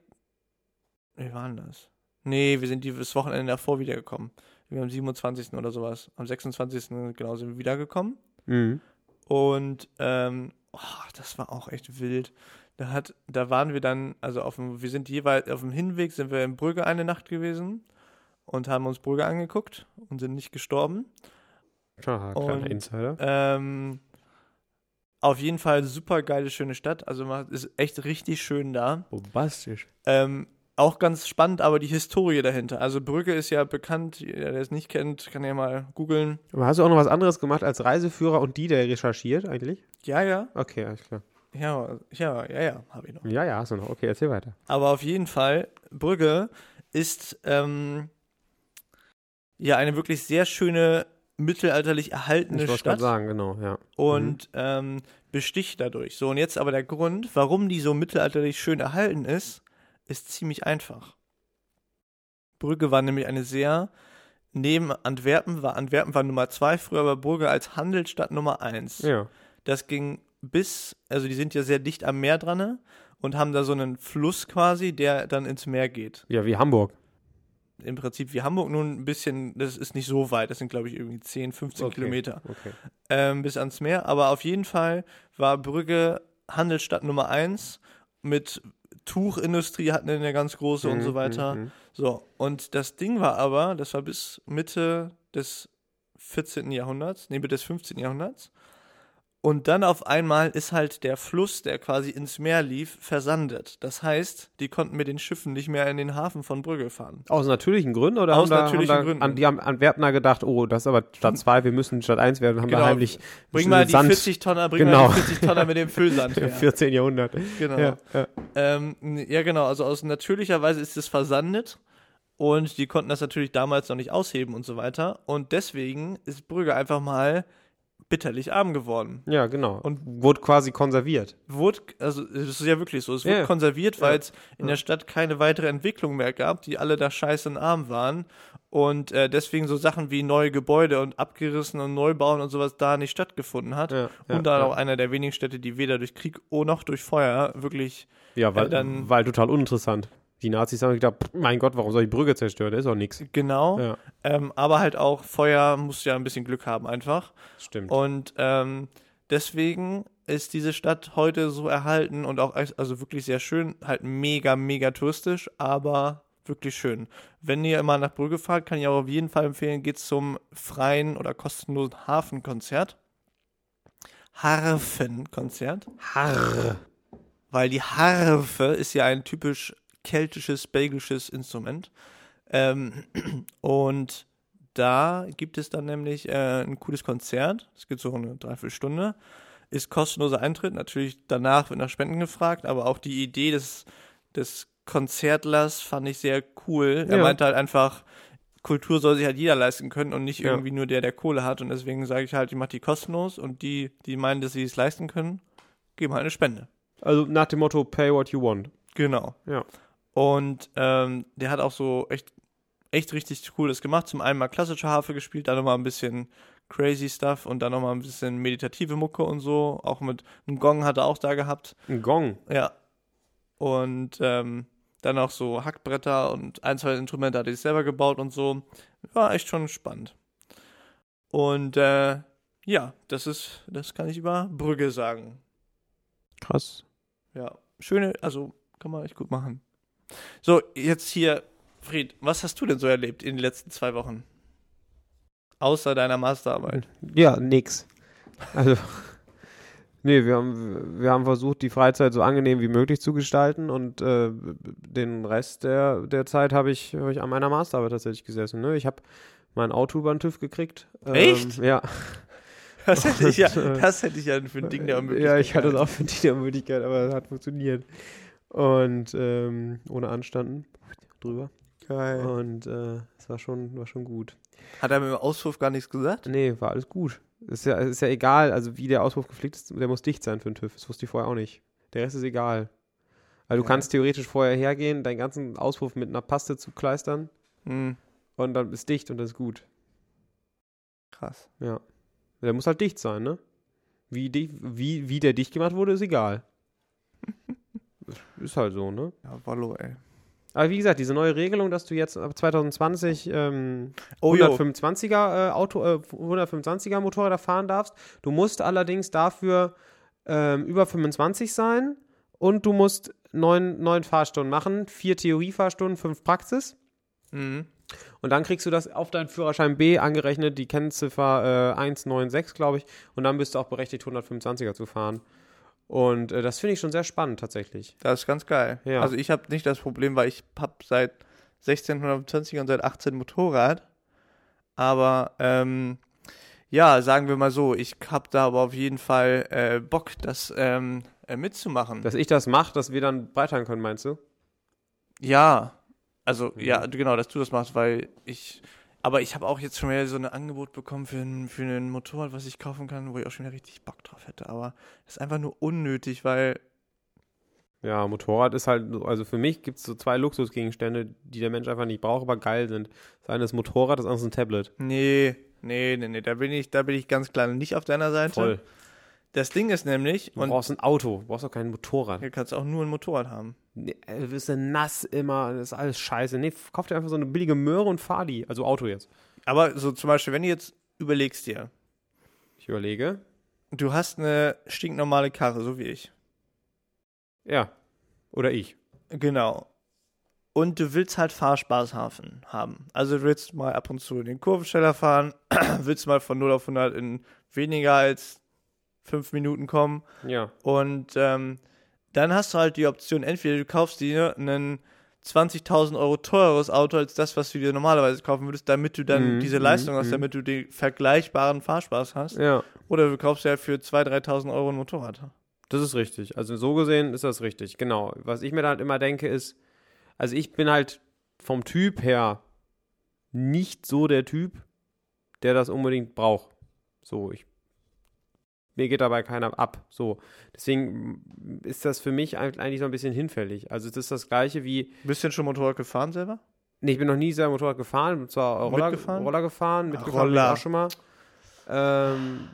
Wie war denn das? Nee, wir sind dieses Wochenende davor wiedergekommen. Wir am 27. oder sowas. Am 26. genau sind wir wiedergekommen. Mhm. Und ähm, oh, das war auch echt wild. Da hat, da waren wir dann, also auf dem, wir sind jeweils auf dem Hinweg sind wir in Brügge eine Nacht gewesen und haben uns Brügge angeguckt und sind nicht gestorben. Aha, kleiner Und- Insider. Ähm, auf jeden Fall super geile, schöne Stadt. Also man ist echt richtig schön da. Bombastisch. Ähm, auch ganz spannend, aber die Historie dahinter. Also Brügge ist ja bekannt, jeder, der es nicht kennt, kann ja mal googeln. Aber hast du auch noch was anderes gemacht als Reiseführer und die, der recherchiert eigentlich? Ja, ja, Okay, alles klar. ja, ja, ja, ja, habe ich noch. Ja, ja, hast du noch. Okay, erzähl weiter. Aber auf jeden Fall, Brügge ist ähm, ja eine wirklich sehr schöne, mittelalterlich erhaltene Ich Stadt sagen, genau, ja. und ähm, besticht dadurch. So, und jetzt aber der Grund, warum die so mittelalterlich schön erhalten ist, ist ziemlich einfach. Brügge war nämlich eine sehr, neben Antwerpen war, Antwerpen war Nummer zwei früher, aber Brügge als Handelsstadt Nummer eins. Ja. Das ging bis, also die sind ja sehr dicht am Meer dran ne? und haben da so einen Fluss quasi, der dann ins Meer geht. Ja, wie Hamburg. Im Prinzip wie Hamburg, nun ein bisschen, das ist nicht so weit, das sind glaube ich irgendwie 10, 15 Okay. Kilometer Okay. ähm, bis ans Meer. Aber auf jeden Fall war Brügge Handelsstadt Nummer eins mit Tuchindustrie hatten eine ganz große und so Mhm, weiter. mhm, So, und das Ding war aber, das war bis Mitte des 14. Jahrhunderts, nee, Mitte des 15. Jahrhunderts. Und dann auf einmal ist halt der Fluss, der quasi ins Meer lief, versandet. Das heißt, die konnten mit den Schiffen nicht mehr in den Hafen von Brügge fahren. Aus natürlichen Gründen oder Aus da, natürlichen da, Gründen. An, die haben Antwerpner gedacht, oh, das ist aber Stadt 2, wir müssen Stadt 1 werden, haben Genau. da heimlich Bring mal die Sand 40 Tonner, bring Genau. mal die 40 Tonner mit dem Füllsand im her. 14. Jahrhundert. Genau. Ja, ja. Ähm, ja, genau. Also aus natürlicher Weise ist es versandet. Und die konnten das natürlich damals noch nicht ausheben und so weiter. Und deswegen ist Brügge einfach mal bitterlich arm geworden. ja, genau. Und- wurde quasi konserviert. Wurde, also es ist ja wirklich so, es wurde Ja. konserviert, weil Ja. es in der Stadt keine weitere Entwicklung mehr gab, die alle da scheiße und arm waren. Und äh, deswegen so Sachen wie neue Gebäude und abgerissen und Neubauen und sowas da nicht stattgefunden hat. Ja, ja, und dann ja. auch einer der wenigen Städte, die weder durch Krieg noch durch Feuer wirklich Ja, weil, Ja, dann- weil total uninteressant. Die Nazis haben gedacht, mein Gott, warum soll ich Brügge zerstören? Das ist doch nichts. genau. Ja, Ähm, aber halt auch Feuer muss ja ein bisschen Glück haben einfach. stimmt. Und ähm, deswegen ist diese Stadt heute so erhalten und auch also wirklich sehr schön, halt mega, mega touristisch, aber wirklich schön. Wenn ihr immer nach Brügge fahrt, kann ich auch auf jeden Fall empfehlen, geht zum freien oder kostenlosen Hafenkonzert. Harfenkonzert. Harr. Weil die Harfe ist ja ein typisch keltisches, belgisches Instrument. Ähm, und da gibt es dann nämlich äh, ein cooles Konzert. Es geht so eine Dreiviertelstunde. Ist kostenloser Eintritt. Natürlich danach wird nach Spenden gefragt, aber auch die Idee des, des Konzertlers fand ich sehr cool. Er Ja. meinte halt einfach, Kultur soll sich halt jeder leisten können und nicht Ja. irgendwie nur der, der Kohle hat. Und deswegen sage ich halt, ich mache die kostenlos und die, die meinen, dass sie es leisten können, geben halt eine Spende. Also nach dem Motto, pay what you want. Genau. Ja. Und ähm, der hat auch so echt, echt richtig cooles gemacht. Zum einen mal klassische Harfe gespielt, dann nochmal ein bisschen crazy Stuff und dann nochmal ein bisschen meditative Mucke und so. Auch mit einem Gong hat er auch da gehabt. Ein Gong. Ja. Und ähm, dann auch so Hackbretter und ein, zwei Instrumente hat er sich selber gebaut und so. War echt schon spannend. Und äh, ja, das ist, das kann ich über Brügge sagen. Krass. Ja, schöne, also kann man echt gut machen. So, jetzt hier, Fried, was hast du denn so erlebt in den letzten zwei Wochen? Außer deiner Masterarbeit. Ja, nix. Also, nee, wir haben, wir haben versucht, die Freizeit so angenehm wie möglich zu gestalten und äh, den Rest der, der Zeit habe ich, hab ich an meiner Masterarbeit tatsächlich gesessen. Ne? Ich habe mein Auto über den TÜV gekriegt. Echt? Ähm, ja. Das hätte ich ja, äh, das hätte ich ja für ein Ding der Unmöglichkeit. Ja, ich hatte es auch für die der Möglichkeit, aber es hat funktioniert. Und ähm, ohne Anstanden drüber. Geil. Und äh, es war schon, war schon gut. Hat er mit dem Auspuff gar nichts gesagt? Nee, war alles gut. Ist ja, ist ja egal, also wie der Auspuff geflickt ist, der muss dicht sein für den TÜV. Das wusste ich vorher auch nicht. Der Rest ist egal. Also du Ja. kannst theoretisch vorher hergehen, deinen ganzen Auspuff mit einer Paste zu kleistern Hm, und dann ist dicht und das ist gut. krass. Ja. Der muss halt dicht sein, ne? Wie, wie, wie der dicht gemacht wurde, ist egal. Ist halt so, ne? Ja, Wallo, ey. Aber wie gesagt, diese neue Regelung, dass du jetzt ab 2020 ähm, Oh, jo. 125er äh, Auto, äh, 125er Motorräder fahren darfst. Du musst allerdings dafür ähm, über 25 sein und du musst neun, neun Fahrstunden machen, vier Theoriefahrstunden, fünf Praxis. Mhm. Und dann kriegst du das auf deinen Führerschein B angerechnet, die Kennziffer äh, 196, glaube ich. Und dann bist du auch berechtigt, 125er zu fahren. Und äh, das finde ich schon sehr spannend tatsächlich. Das ist ganz geil. Ja. Also ich habe nicht das Problem, weil ich habe seit 1620 und seit 18 Motorrad. Aber ähm, ja, sagen wir mal so, ich habe da aber auf jeden Fall äh, Bock, das ähm, äh, mitzumachen. Dass ich das mache, dass wir dann breitern können, meinst du? ja, also Mhm. ja, genau, dass du das machst, weil ich, aber ich habe auch jetzt schon wieder so ein Angebot bekommen für ein, für ein Motorrad, was ich kaufen kann, wo ich auch schon wieder richtig Bock drauf hätte. Aber das ist einfach nur unnötig, weil Ja, Motorrad ist halt, so- also für mich gibt es so zwei Luxusgegenstände, die der Mensch einfach nicht braucht, aber geil sind. Das eine ist Motorrad, das andere ist ein Tablet. nee, nee, nee, nee, da bin ich, da bin ich ganz klar nicht auf deiner Seite. Voll. Das Ding ist nämlich, Du brauchst ein Auto, du brauchst auch kein Motorrad. hier kannst du auch nur ein Motorrad haben. Nee, du bist ja nass immer, das ist alles scheiße. Nee, kauf dir einfach so eine billige Möhre und fahr die. Also Auto jetzt. Aber so zum Beispiel, wenn du jetzt überlegst dir, Ich überlege. du hast eine stinknormale Karre, so wie ich. Ja. Oder ich. Genau. und du willst halt Fahrspaß haben. haben. Also du willst mal ab und zu den Kurvensteller fahren, willst mal von 0 auf 100 in weniger als 5 Minuten kommen Ja. und ähm, dann hast du halt die Option, entweder du kaufst dir einen 20.000 Euro teureres Auto als das, was du dir normalerweise kaufen würdest, damit du dann Mhm, diese Leistung mhm, hast, mhm. damit du den vergleichbaren Fahrspaß hast. Ja. Oder du kaufst ja für 2.000, 3.000 Euro ein Motorrad. Das ist richtig. Also so gesehen ist das richtig. Genau. Was ich mir dann halt immer denke ist, also ich bin halt vom Typ her nicht so der Typ, der das unbedingt braucht. So, ich mir geht dabei keiner ab. So, deswegen ist das für mich eigentlich so ein bisschen hinfällig. Also es ist das gleiche wie, Bist du denn schon Motorrad gefahren selber? nee, ich bin noch nie selber Motorrad gefahren, bin zwar Roller Mitgefahren? Roller gefahren, mitgefahren Roller. auch schon mal. Ähm,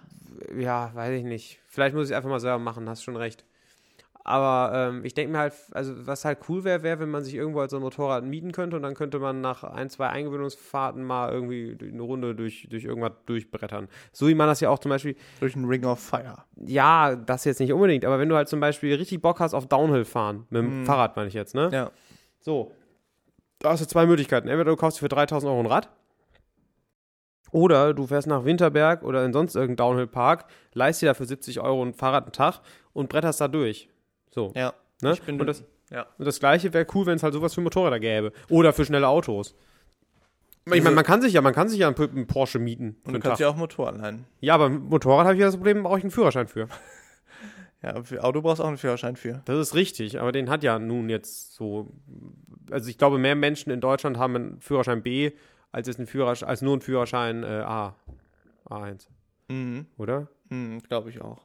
ja, weiß ich nicht. Vielleicht muss ich es einfach mal selber machen, hast schon recht. Aber ähm, ich denke mir halt, also was halt cool wäre, wäre, wenn man sich irgendwo als so ein Motorrad mieten könnte und dann könnte man nach ein, zwei Eingewöhnungsfahrten mal irgendwie eine Runde durch, durch irgendwas durchbrettern. So wie man das ja auch zum Beispiel, Durch einen Ring of Fire. ja, das jetzt nicht unbedingt, aber wenn du halt zum Beispiel richtig Bock hast auf Downhill fahren, mit dem Mhm. Fahrrad meine ich jetzt, ne? Ja. So. Da hast du zwei Möglichkeiten. Entweder du kaufst dir für 3000 Euro ein Rad. Oder du fährst nach Winterberg oder in sonst irgendeinen Downhill-Park, leist dir da für 70 Euro ein Fahrrad einen Tag und bretterst da durch. So. Ja. Ne? Ich bin und, das, ja. und das Gleiche wäre cool, wenn es halt sowas für Motorräder gäbe. Oder für schnelle Autos. Ich meine, man kann sich ja, man kann sich ja einen, Porsche mieten. Und du kannst ja auch Motorrad leihen. Ja, aber Motorrad habe ich ja das Problem, brauche ich einen Führerschein für. Ja, für Auto brauchst du auch einen Führerschein für. Das ist richtig, aber den hat ja nun jetzt so. Also ich glaube, mehr Menschen in Deutschland haben einen Führerschein B als jetzt einen Führerschein, als nur einen Führerschein äh, A. A1, Mhm. oder? Mhm, glaube ich auch.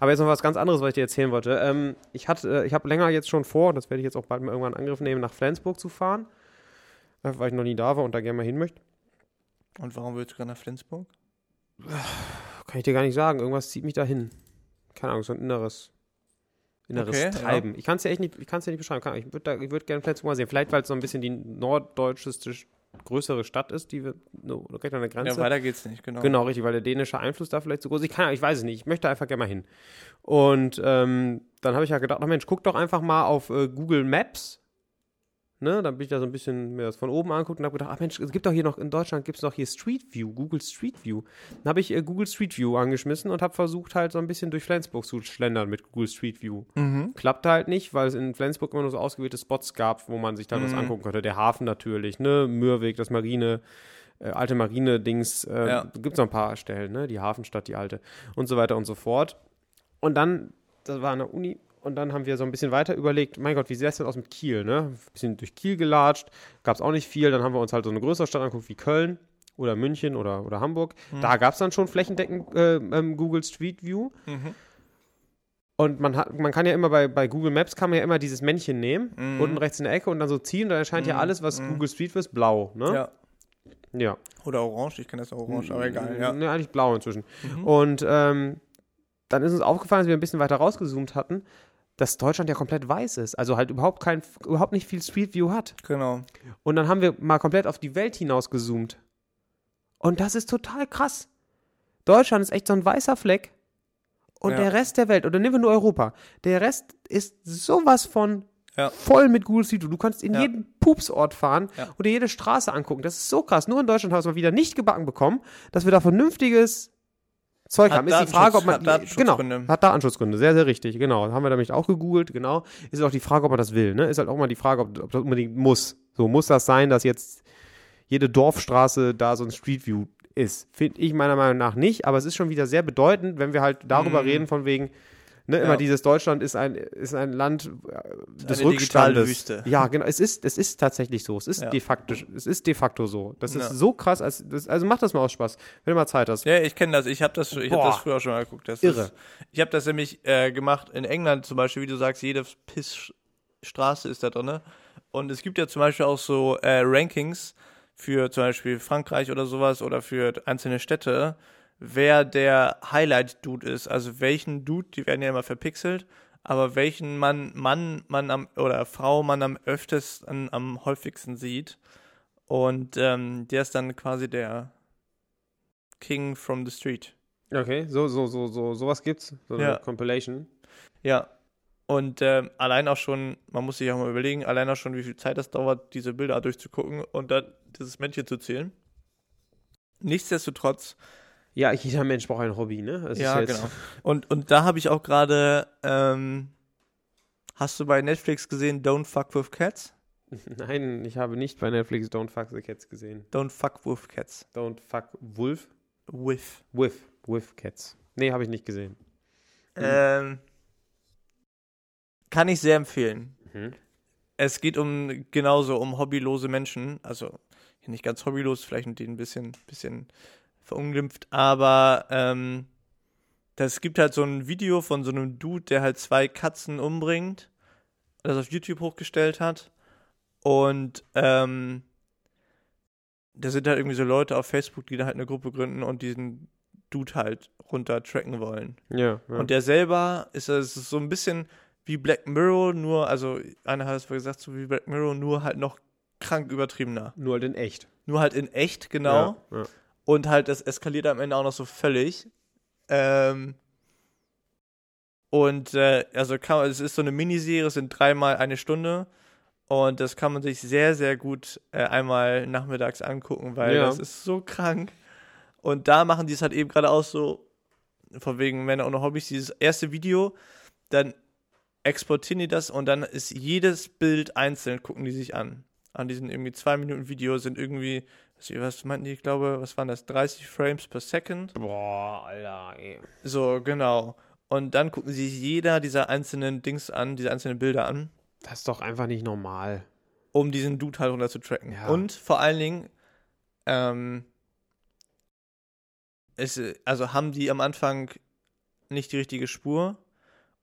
Aber jetzt noch was ganz anderes, was ich dir erzählen wollte. Ähm, ich hatte, ich habe länger jetzt schon vor, das werde ich jetzt auch bald mal irgendwann in Angriff nehmen, nach Flensburg zu fahren, äh, weil ich noch nie da war und da gerne mal hin möchte. Und warum willst du gerade nach Flensburg? Kann ich dir gar nicht sagen. Irgendwas zieht mich da hin. Keine Ahnung, so ein inneres, inneres Okay, Treiben. Ich kann es dir echt nicht, ich kann's dir nicht beschreiben. Ich würde würd gerne Flensburg mal sehen. Vielleicht, weil es so ein bisschen die norddeutscheste, größere Stadt ist, die wir no, direkt an der Grenze. Ja, weiter geht's nicht, genau. Genau, richtig, weil der dänische Einfluss da vielleicht so groß ist. Ich, kann, ich weiß es nicht, ich möchte einfach gerne mal hin. Und ähm, dann habe ich ja gedacht, ach Mensch, guck doch einfach mal auf äh, Google Maps. Ne, dann bin ich da so ein bisschen mir das von oben anguckt und habe gedacht, ach Mensch, es gibt doch hier noch, in Deutschland gibt es doch hier Street View, Google Street View. Dann habe ich äh, Google Street View angeschmissen und habe versucht halt so ein bisschen durch Flensburg zu schlendern mit Google Street View. Mhm. Klappte halt nicht, weil es in Flensburg immer nur so ausgewählte Spots gab, wo man sich dann was Mhm. angucken konnte. Der Hafen natürlich, ne, Mürweg, das Marine, äh, alte Marine-Dings, äh, Ja. gibt es noch ein paar Stellen, ne, die Hafenstadt, die alte und so weiter und so fort. Und dann, das war an der Uni, und dann haben wir so ein bisschen weiter überlegt, mein Gott, wie sieht das denn aus mit Kiel, ne? Ein bisschen durch Kiel gelatscht, gab es auch nicht viel, dann haben wir uns halt so eine größere Stadt angeguckt wie Köln oder München oder, oder Hamburg. Da gab es dann schon flächendeckend äh, ähm, Google Street View. Mhm. Und man, hat, man kann ja immer bei, bei Google Maps kann man ja immer dieses Männchen nehmen, Mhm. unten rechts in der Ecke und dann so ziehen und dann erscheint ja Mhm. alles, was Mhm. Google Street View ist, blau, ne? Ja. Ja. Oder orange, ich kenne das auch orange, aber egal, ja. Ne, eigentlich blau inzwischen. Mhm. Und ähm, dann ist uns aufgefallen, als wir ein bisschen weiter rausgezoomt hatten, dass Deutschland ja komplett weiß ist. Also halt überhaupt kein, überhaupt nicht viel Street View hat. Genau. Und dann haben wir mal komplett auf die Welt hinaus gezoomt. Und das ist total krass. Deutschland ist echt so ein weißer Fleck. Und Ja. der Rest der Welt, oder nehmen wir nur Europa, der Rest ist sowas von Ja. voll mit Google Street View. Du kannst in Ja. jeden Pupsort fahren Ja. oder jede Straße angucken. Das ist so krass. Nur in Deutschland haben wir es mal wieder nicht gebacken bekommen, dass wir da vernünftiges Zeug Hat haben. Ist die Frage, ob man. Hat Datenschutzgründe. Genau, hat Datenschutzgründe. Sehr, sehr richtig. Genau. Haben wir nämlich auch gegoogelt. Genau. Ist auch die Frage, ob man das will. Ne? Ist halt auch mal die Frage, ob, ob das unbedingt muss. So, muss das sein, dass jetzt jede Dorfstraße da so ein Street View ist? Finde ich meiner Meinung nach nicht. Aber es ist schon wieder sehr bedeutend, wenn wir halt darüber Mhm. reden, von wegen. Ne, immer Ja. dieses Deutschland ist ein, ist ein Land äh, des Eine Rückstandes. Wüste. Ja, genau. Es ist, es ist tatsächlich so. Es ist Ja. de facto, es ist de facto so. Das ist Ja. so krass. Als, das, also mach das mal aus Spaß, wenn du mal Zeit hast. Ja, ich kenne das. Ich habe das, ich hab das früher schon mal geguckt. Das Irre. Ist, ich habe das nämlich äh, gemacht in England zum Beispiel, wie du sagst, jede Pissstraße ist da drin. Und es gibt ja zum Beispiel auch so äh, Rankings für zum Beispiel Frankreich oder sowas oder für einzelne Städte, wer der Highlight-Dude ist. Also welchen Dude, die werden ja immer verpixelt, aber welchen Mann, Mann man am oder Frau man am öftesten, am häufigsten sieht. Und ähm, der ist dann quasi der King from the Street. Okay, so, so, so, so, sowas gibt's. So eine Ja. Compilation. Ja. Und ähm, allein auch schon, man muss sich auch mal überlegen, allein auch schon, wie viel Zeit das dauert, diese Bilder durchzugucken und dann dieses Männchen zu zählen. Nichtsdestotrotz, Ja, jeder Mensch braucht ein Hobby, ne? Das ja, genau. Und, und da habe ich auch gerade, ähm, hast du bei Netflix gesehen, Don't Fuck with Cats? Nein, ich habe nicht bei Netflix Don't Fuck the Cats gesehen. Don't Fuck with Cats. Don't Fuck Wolf? With. With. With Cats. Nee, habe ich nicht gesehen. Ähm, kann ich sehr empfehlen. Mhm. Es geht um genauso um hobbylose Menschen, also nicht ganz hobbylos, vielleicht mit denen ein bisschen, bisschen verunglimpft, aber ähm, das gibt halt so ein Video von so einem Dude, der halt zwei Katzen umbringt, das auf YouTube hochgestellt hat. Und ähm, da sind halt irgendwie so Leute auf Facebook, die da halt eine Gruppe gründen und diesen Dude halt runter tracken wollen. Ja, ja. Und der selber ist, es ist so ein bisschen wie Black Mirror, nur, also einer hat es mal gesagt, so wie Black Mirror, nur halt noch krank übertriebener. Nur halt in echt. Nur halt in echt, genau. Ja, ja. Und halt, das eskaliert am Ende auch noch so völlig. Ähm, und äh, also kann, es ist so eine Miniserie, es sind dreimal eine Stunde. Und das kann man sich sehr, sehr gut äh, einmal nachmittags angucken, weil Ja. das ist so krank. Und da machen die es halt eben gerade auch so, von wegen Männer ohne Hobbys, dieses erste Video, dann exportieren die das und dann ist jedes Bild einzeln, gucken die sich an. An diesen irgendwie zwei Minuten Video sind irgendwie, was, meinten die, ich glaube, was waren das, 30 Frames per Second? Boah, Alter, ey. So, genau. Und dann gucken sie sich jeder dieser einzelnen Dings an, diese einzelnen Bilder an, Das ist doch einfach nicht normal. um diesen Dude halt runter zu tracken. Ja. Und vor allen Dingen, ähm, ist, also haben die am Anfang nicht die richtige Spur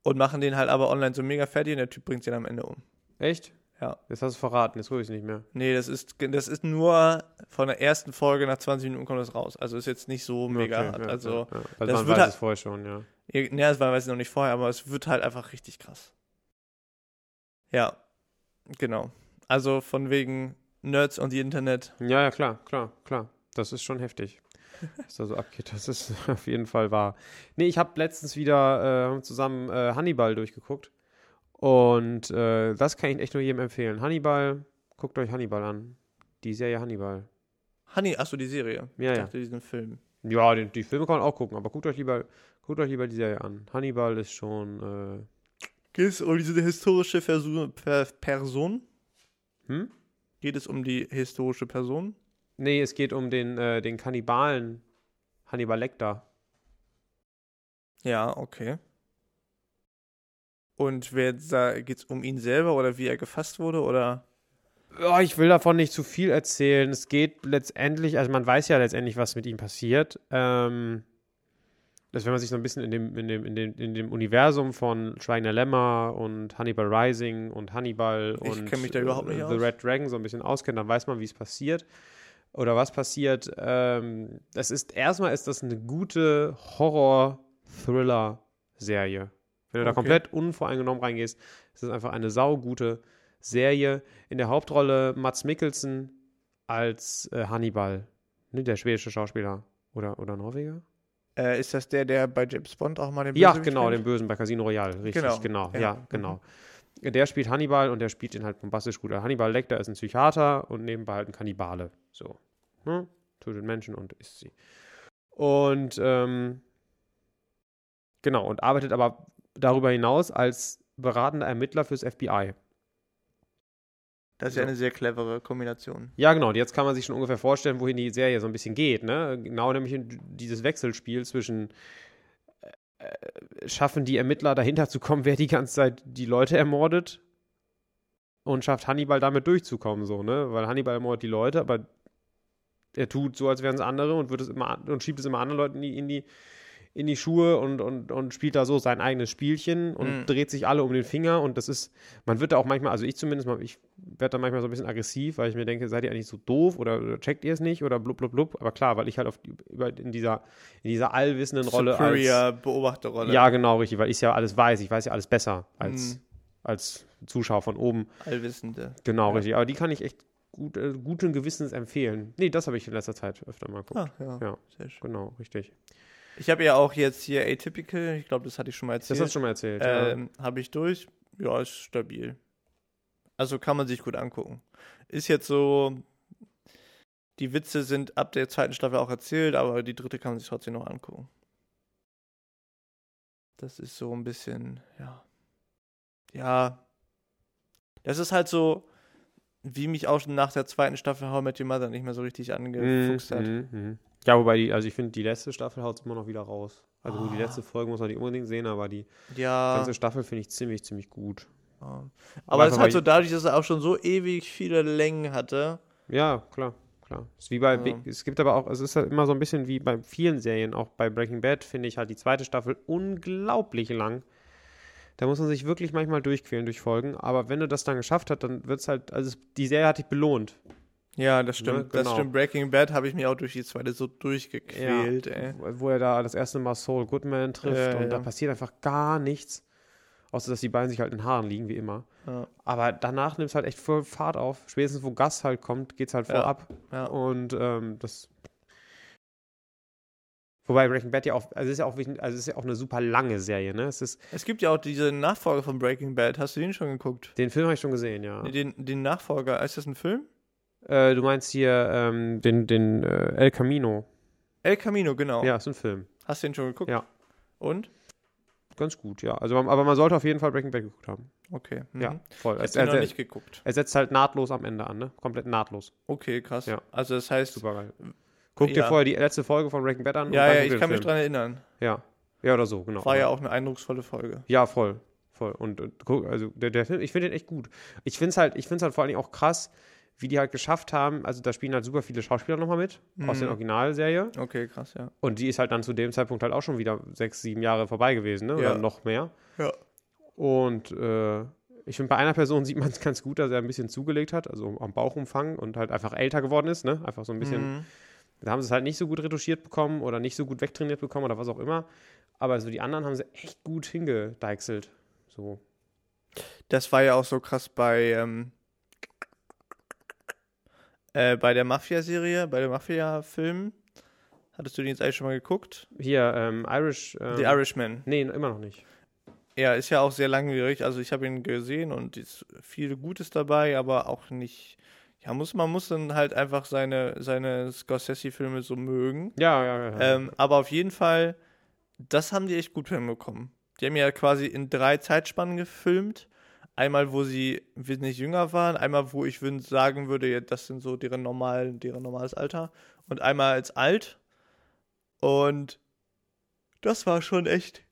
und machen den halt aber online so mega fertig und der Typ bringt den am Ende um. Echt? Ja. Jetzt hast du verraten, jetzt ruhe ich es nicht mehr. Nee, das ist, das ist nur von der ersten Folge nach 20 Minuten kommt das raus. Also ist jetzt nicht so mega Okay, hart. ja, also, ja, ja. Also das man wird weiß halt- es vorher schon, ja. Ja, ne, das war weiß ich noch nicht vorher, aber es wird halt einfach richtig krass. Ja, genau. Also von wegen Nerds und die Internet. Ja, ja, klar, klar, klar. Das ist schon heftig, was da so abgeht. Das ist auf jeden Fall wahr. Nee, ich habe letztens wieder äh, zusammen äh, Hannibal durchgeguckt. Und äh, das kann ich echt nur jedem empfehlen. Hannibal, guckt euch Hannibal an. Die Serie Hannibal. Honey, achso, die Serie. Ja, ich ja. dachte, diesen Film. Ja, die, die Filme kann man auch gucken, aber guckt euch lieber, guckt euch lieber die Serie an. Hannibal ist schon, Geht es um diese historische Versu per Person? äh, hm? Geht es um die historische Person? Nee, es geht um den, äh, den Kannibalen Hannibal Lecter. Ja, okay. Und wer geht es um ihn selber oder wie er gefasst wurde oder? Ja, ich will davon nicht zu viel erzählen. Es geht letztendlich, also man weiß ja letztendlich, was mit ihm passiert. Ähm, dass wenn man sich so ein bisschen in dem, in dem, in dem, in dem Universum von Schweigender Lämmer und Hannibal Rising und Hannibal Ich und da nicht The aus. Red Dragon so ein bisschen auskennt, dann weiß man, wie es passiert oder was passiert. Ähm, das ist erstmal ist das eine gute Horror-Thriller-Serie. Wenn du da Okay. komplett unvoreingenommen reingehst, ist das einfach eine saugute Serie. In der Hauptrolle Mats Mikkelsen als äh, Hannibal, ne, der schwedische Schauspieler oder, oder Norweger? Äh, ist das der, der bei James Bond auch mal den Ja, Bösewicht genau, spielt? den Bösen bei Casino Royale, richtig, Genau, genau, ja. ja, Mhm. genau. Der spielt Hannibal und der spielt ihn halt bombastisch gut. Hannibal Lecter ist ein Psychiater und nebenbei halt ein Kannibale. So. Ne? Tötet Menschen und isst sie. Und ähm, genau, und arbeitet aber darüber hinaus als beratender Ermittler fürs FBI. Das ist ja eine sehr clevere Kombination. Ja, genau. Und jetzt kann man sich schon ungefähr vorstellen, wohin die Serie so ein bisschen geht. Ne? Genau nämlich in dieses Wechselspiel zwischen äh, schaffen die Ermittler dahinter zu kommen, wer die ganze Zeit die Leute ermordet und schafft Hannibal damit durchzukommen, so, ne? Weil Hannibal ermordet die Leute, aber er tut so, als wären es andere und wird es immer und schiebt es immer anderen Leuten in die, in die, in die Schuhe und, und, und spielt da so sein eigenes Spielchen und Mhm. dreht sich alle um den Finger und das ist, man wird da auch manchmal, also ich zumindest mal, ich werde da manchmal so ein bisschen aggressiv, weil ich mir denke, seid ihr eigentlich so doof oder, oder checkt ihr es nicht oder blub blub blub, aber klar, weil ich halt auf in dieser in dieser allwissenden Rolle als Superior Beobachterrolle. ja, genau, richtig, weil ich ja alles weiß. Ich weiß ja alles besser als, Mhm. als Zuschauer von oben. Allwissende. Genau, Ja. richtig. Aber die kann ich echt gut, äh, guten Gewissens empfehlen. Nee, das habe ich in letzter Zeit öfter mal geguckt. Ah, ja. Ja. Sehr schön. Genau, richtig. Ich habe ja auch jetzt hier Atypical, ich glaube, das hatte ich schon mal Das erzählt. hast du schon mal erzählt. ja. ähm, habe ich durch. Ja, ist stabil. Also kann man sich gut angucken. Ist jetzt so, die Witze sind ab der zweiten Staffel auch erzählt, aber die dritte kann man sich trotzdem noch angucken. Das ist so ein bisschen, ja. Ja. Das ist halt so, wie mich auch schon nach der zweiten Staffel How I Met Your Mother nicht mehr so richtig angefuchst hat. Mhm, mhm. Ja, wobei die, also ich finde, die letzte Staffel haut es immer noch wieder raus. Also gut, die Ah. letzte Folge muss man nicht unbedingt sehen, aber die Ja. ganze Staffel finde ich ziemlich, ziemlich gut. ja. Aber es ist halt so dadurch, dass er auch schon so ewig viele Längen hatte. Ja, klar, klar. Ist wie bei Ja. Big, es gibt aber auch, es ist halt immer so ein bisschen wie bei vielen Serien, auch bei Breaking Bad finde ich halt die zweite Staffel unglaublich lang. Da muss man sich wirklich manchmal durchquälen durch Folgen, aber wenn du das dann geschafft hast, dann wird es halt, also die Serie hat dich belohnt. Ja, das stimmt. Ne, Das genau. stimmt. Breaking Bad habe ich mir auch durch die zweite so durchgequält, ey. Wo er da das erste Mal Saul Goodman trifft Ja, und da ja. passiert einfach gar nichts. Außer, dass die beiden sich halt in den Haaren liegen, wie immer. Ja. Aber danach nimmt es halt echt voll Fahrt auf. Spätestens, wo Gas halt kommt, geht es halt voll Ja. ab. Ja. Und ähm, das. Wobei Breaking Bad ja auch, also es ist ja auch, also ist ja auch eine super lange Serie, ne? Es ist, Es gibt ja auch diese Nachfolger von Breaking Bad. Hast du den schon geguckt? den Film habe ich schon gesehen, ja. Den, den Nachfolger, ist das ein Film? Äh, du meinst hier ähm, den, den äh, El Camino. El Camino, genau. Ja, ist ein Film. Hast du den schon geguckt? Ja. Und? Ganz gut, ja. Also, aber man sollte auf jeden Fall Breaking Bad geguckt haben. Okay. Mhm. Ja, voll. Es, den noch er, nicht geguckt. er setzt halt nahtlos am Ende an, ne? Komplett nahtlos. Okay, krass. Ja. Also das heißt, Super geil. Guck dir Ja. vorher die letzte Folge von Breaking Bad an. ja, ja, dir ich kann mich Film. dran erinnern. Ja. Ja, oder so, genau. War ja auch eine eindrucksvolle Folge. Ja, voll. Voll. Und, und guck, also der, der Film, ich finde den echt gut. Ich finde es halt, ich finde es halt vor allen Dingen auch krass, wie die halt geschafft haben. Also da spielen halt super viele Schauspieler nochmal mit aus der Mhm. Originalserie. Okay, krass, ja. Und die ist halt dann zu dem Zeitpunkt halt auch schon wieder sechs, sieben Jahre vorbei gewesen, ne? Oder Ja. noch mehr. Ja. Und äh, ich finde, bei einer Person sieht man es ganz gut, dass er ein bisschen zugelegt hat, also am Bauchumfang und halt einfach älter geworden ist, ne? Einfach so ein bisschen. Mhm. Da haben sie es halt nicht so gut retuschiert bekommen oder nicht so gut wegtrainiert bekommen oder was auch immer. Aber so die anderen haben sie echt gut hingedeichselt. So. Das war ja auch so krass bei, ähm, äh, bei der Mafia-Serie, bei der Mafia-Film. Hattest du den jetzt eigentlich schon mal geguckt? Hier, ähm, Irish. Ähm, The Irishman. Nee, immer noch nicht. Ja, ist ja auch sehr langwierig. Also ich habe ihn gesehen und ist viel Gutes dabei, aber auch nicht. Ja, muss man muss dann halt einfach seine seine Scorsese-Filme so mögen. Ja, ja, ja. Ähm, aber auf jeden Fall, das haben die echt gut hinbekommen. Die haben ja quasi in drei Zeitspannen gefilmt. Einmal, wo sie wesentlich jünger waren, einmal, wo ich würd- sagen würde, das sind so deren, normal, deren normales Alter, und einmal als alt. Und das war schon echt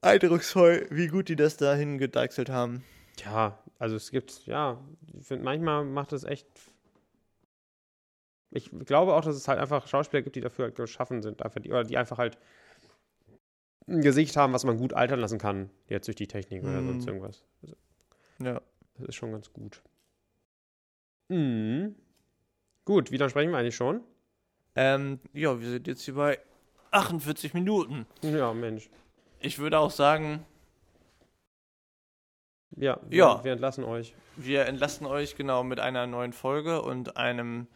eindrucksvoll, wie gut die das da hingedeichselt haben. ja, also es gibt, ja, ich finde, manchmal macht es echt. Ich glaube auch, dass es halt einfach Schauspieler gibt, die dafür halt geschaffen sind, einfach die, oder die einfach halt ein Gesicht haben, was man gut altern lassen kann, jetzt durch die Technik oder Mhm. sonst irgendwas. Also, Ja. das ist schon ganz gut. Mhm. Gut, wie lange sprechen wir eigentlich schon? Ähm, ja, wir sind jetzt hier bei 48 Minuten. Ja, Mensch. Ich würde auch sagen, Ja, wir, Ja. wir entlassen euch. Wir entlassen euch genau mit einer neuen Folge und einem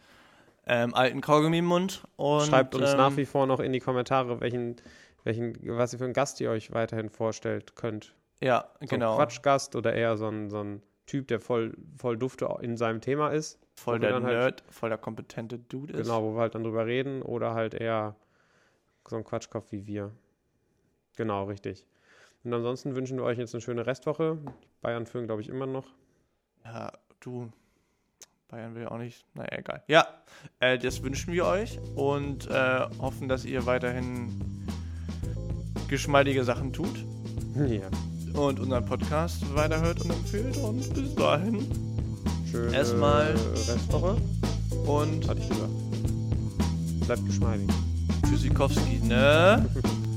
ähm, alten Kaugummi im Mund. Und, Schreibt uns ähm, nach wie vor noch in die Kommentare, welchen, welchen, was ihr für einen Gast ihr euch weiterhin vorstellt könnt. Ja, So genau. ein Quatschgast oder eher so ein, so ein Typ, der voll, voll Dufte in seinem Thema ist. Voll der dann halt- Nerd, voll der kompetente Dude ist. Genau, wo wir halt dann drüber reden. Oder halt eher so ein Quatschkopf wie wir. Genau, richtig. Und ansonsten wünschen wir euch jetzt eine schöne Restwoche. Bayern führen, glaube ich, immer noch. Ja, du. Bayern will auch nicht. Naja, egal. Ja, äh, das wünschen wir euch und äh, hoffen, dass ihr weiterhin geschmeidige Sachen tut ja. und unseren Podcast weiterhört und empfiehlt. Und bis dahin. Schöne Erstmal- Restwoche, Und hatte ich gesagt. Bleibt geschmeidig. Tschüssikowski, ne?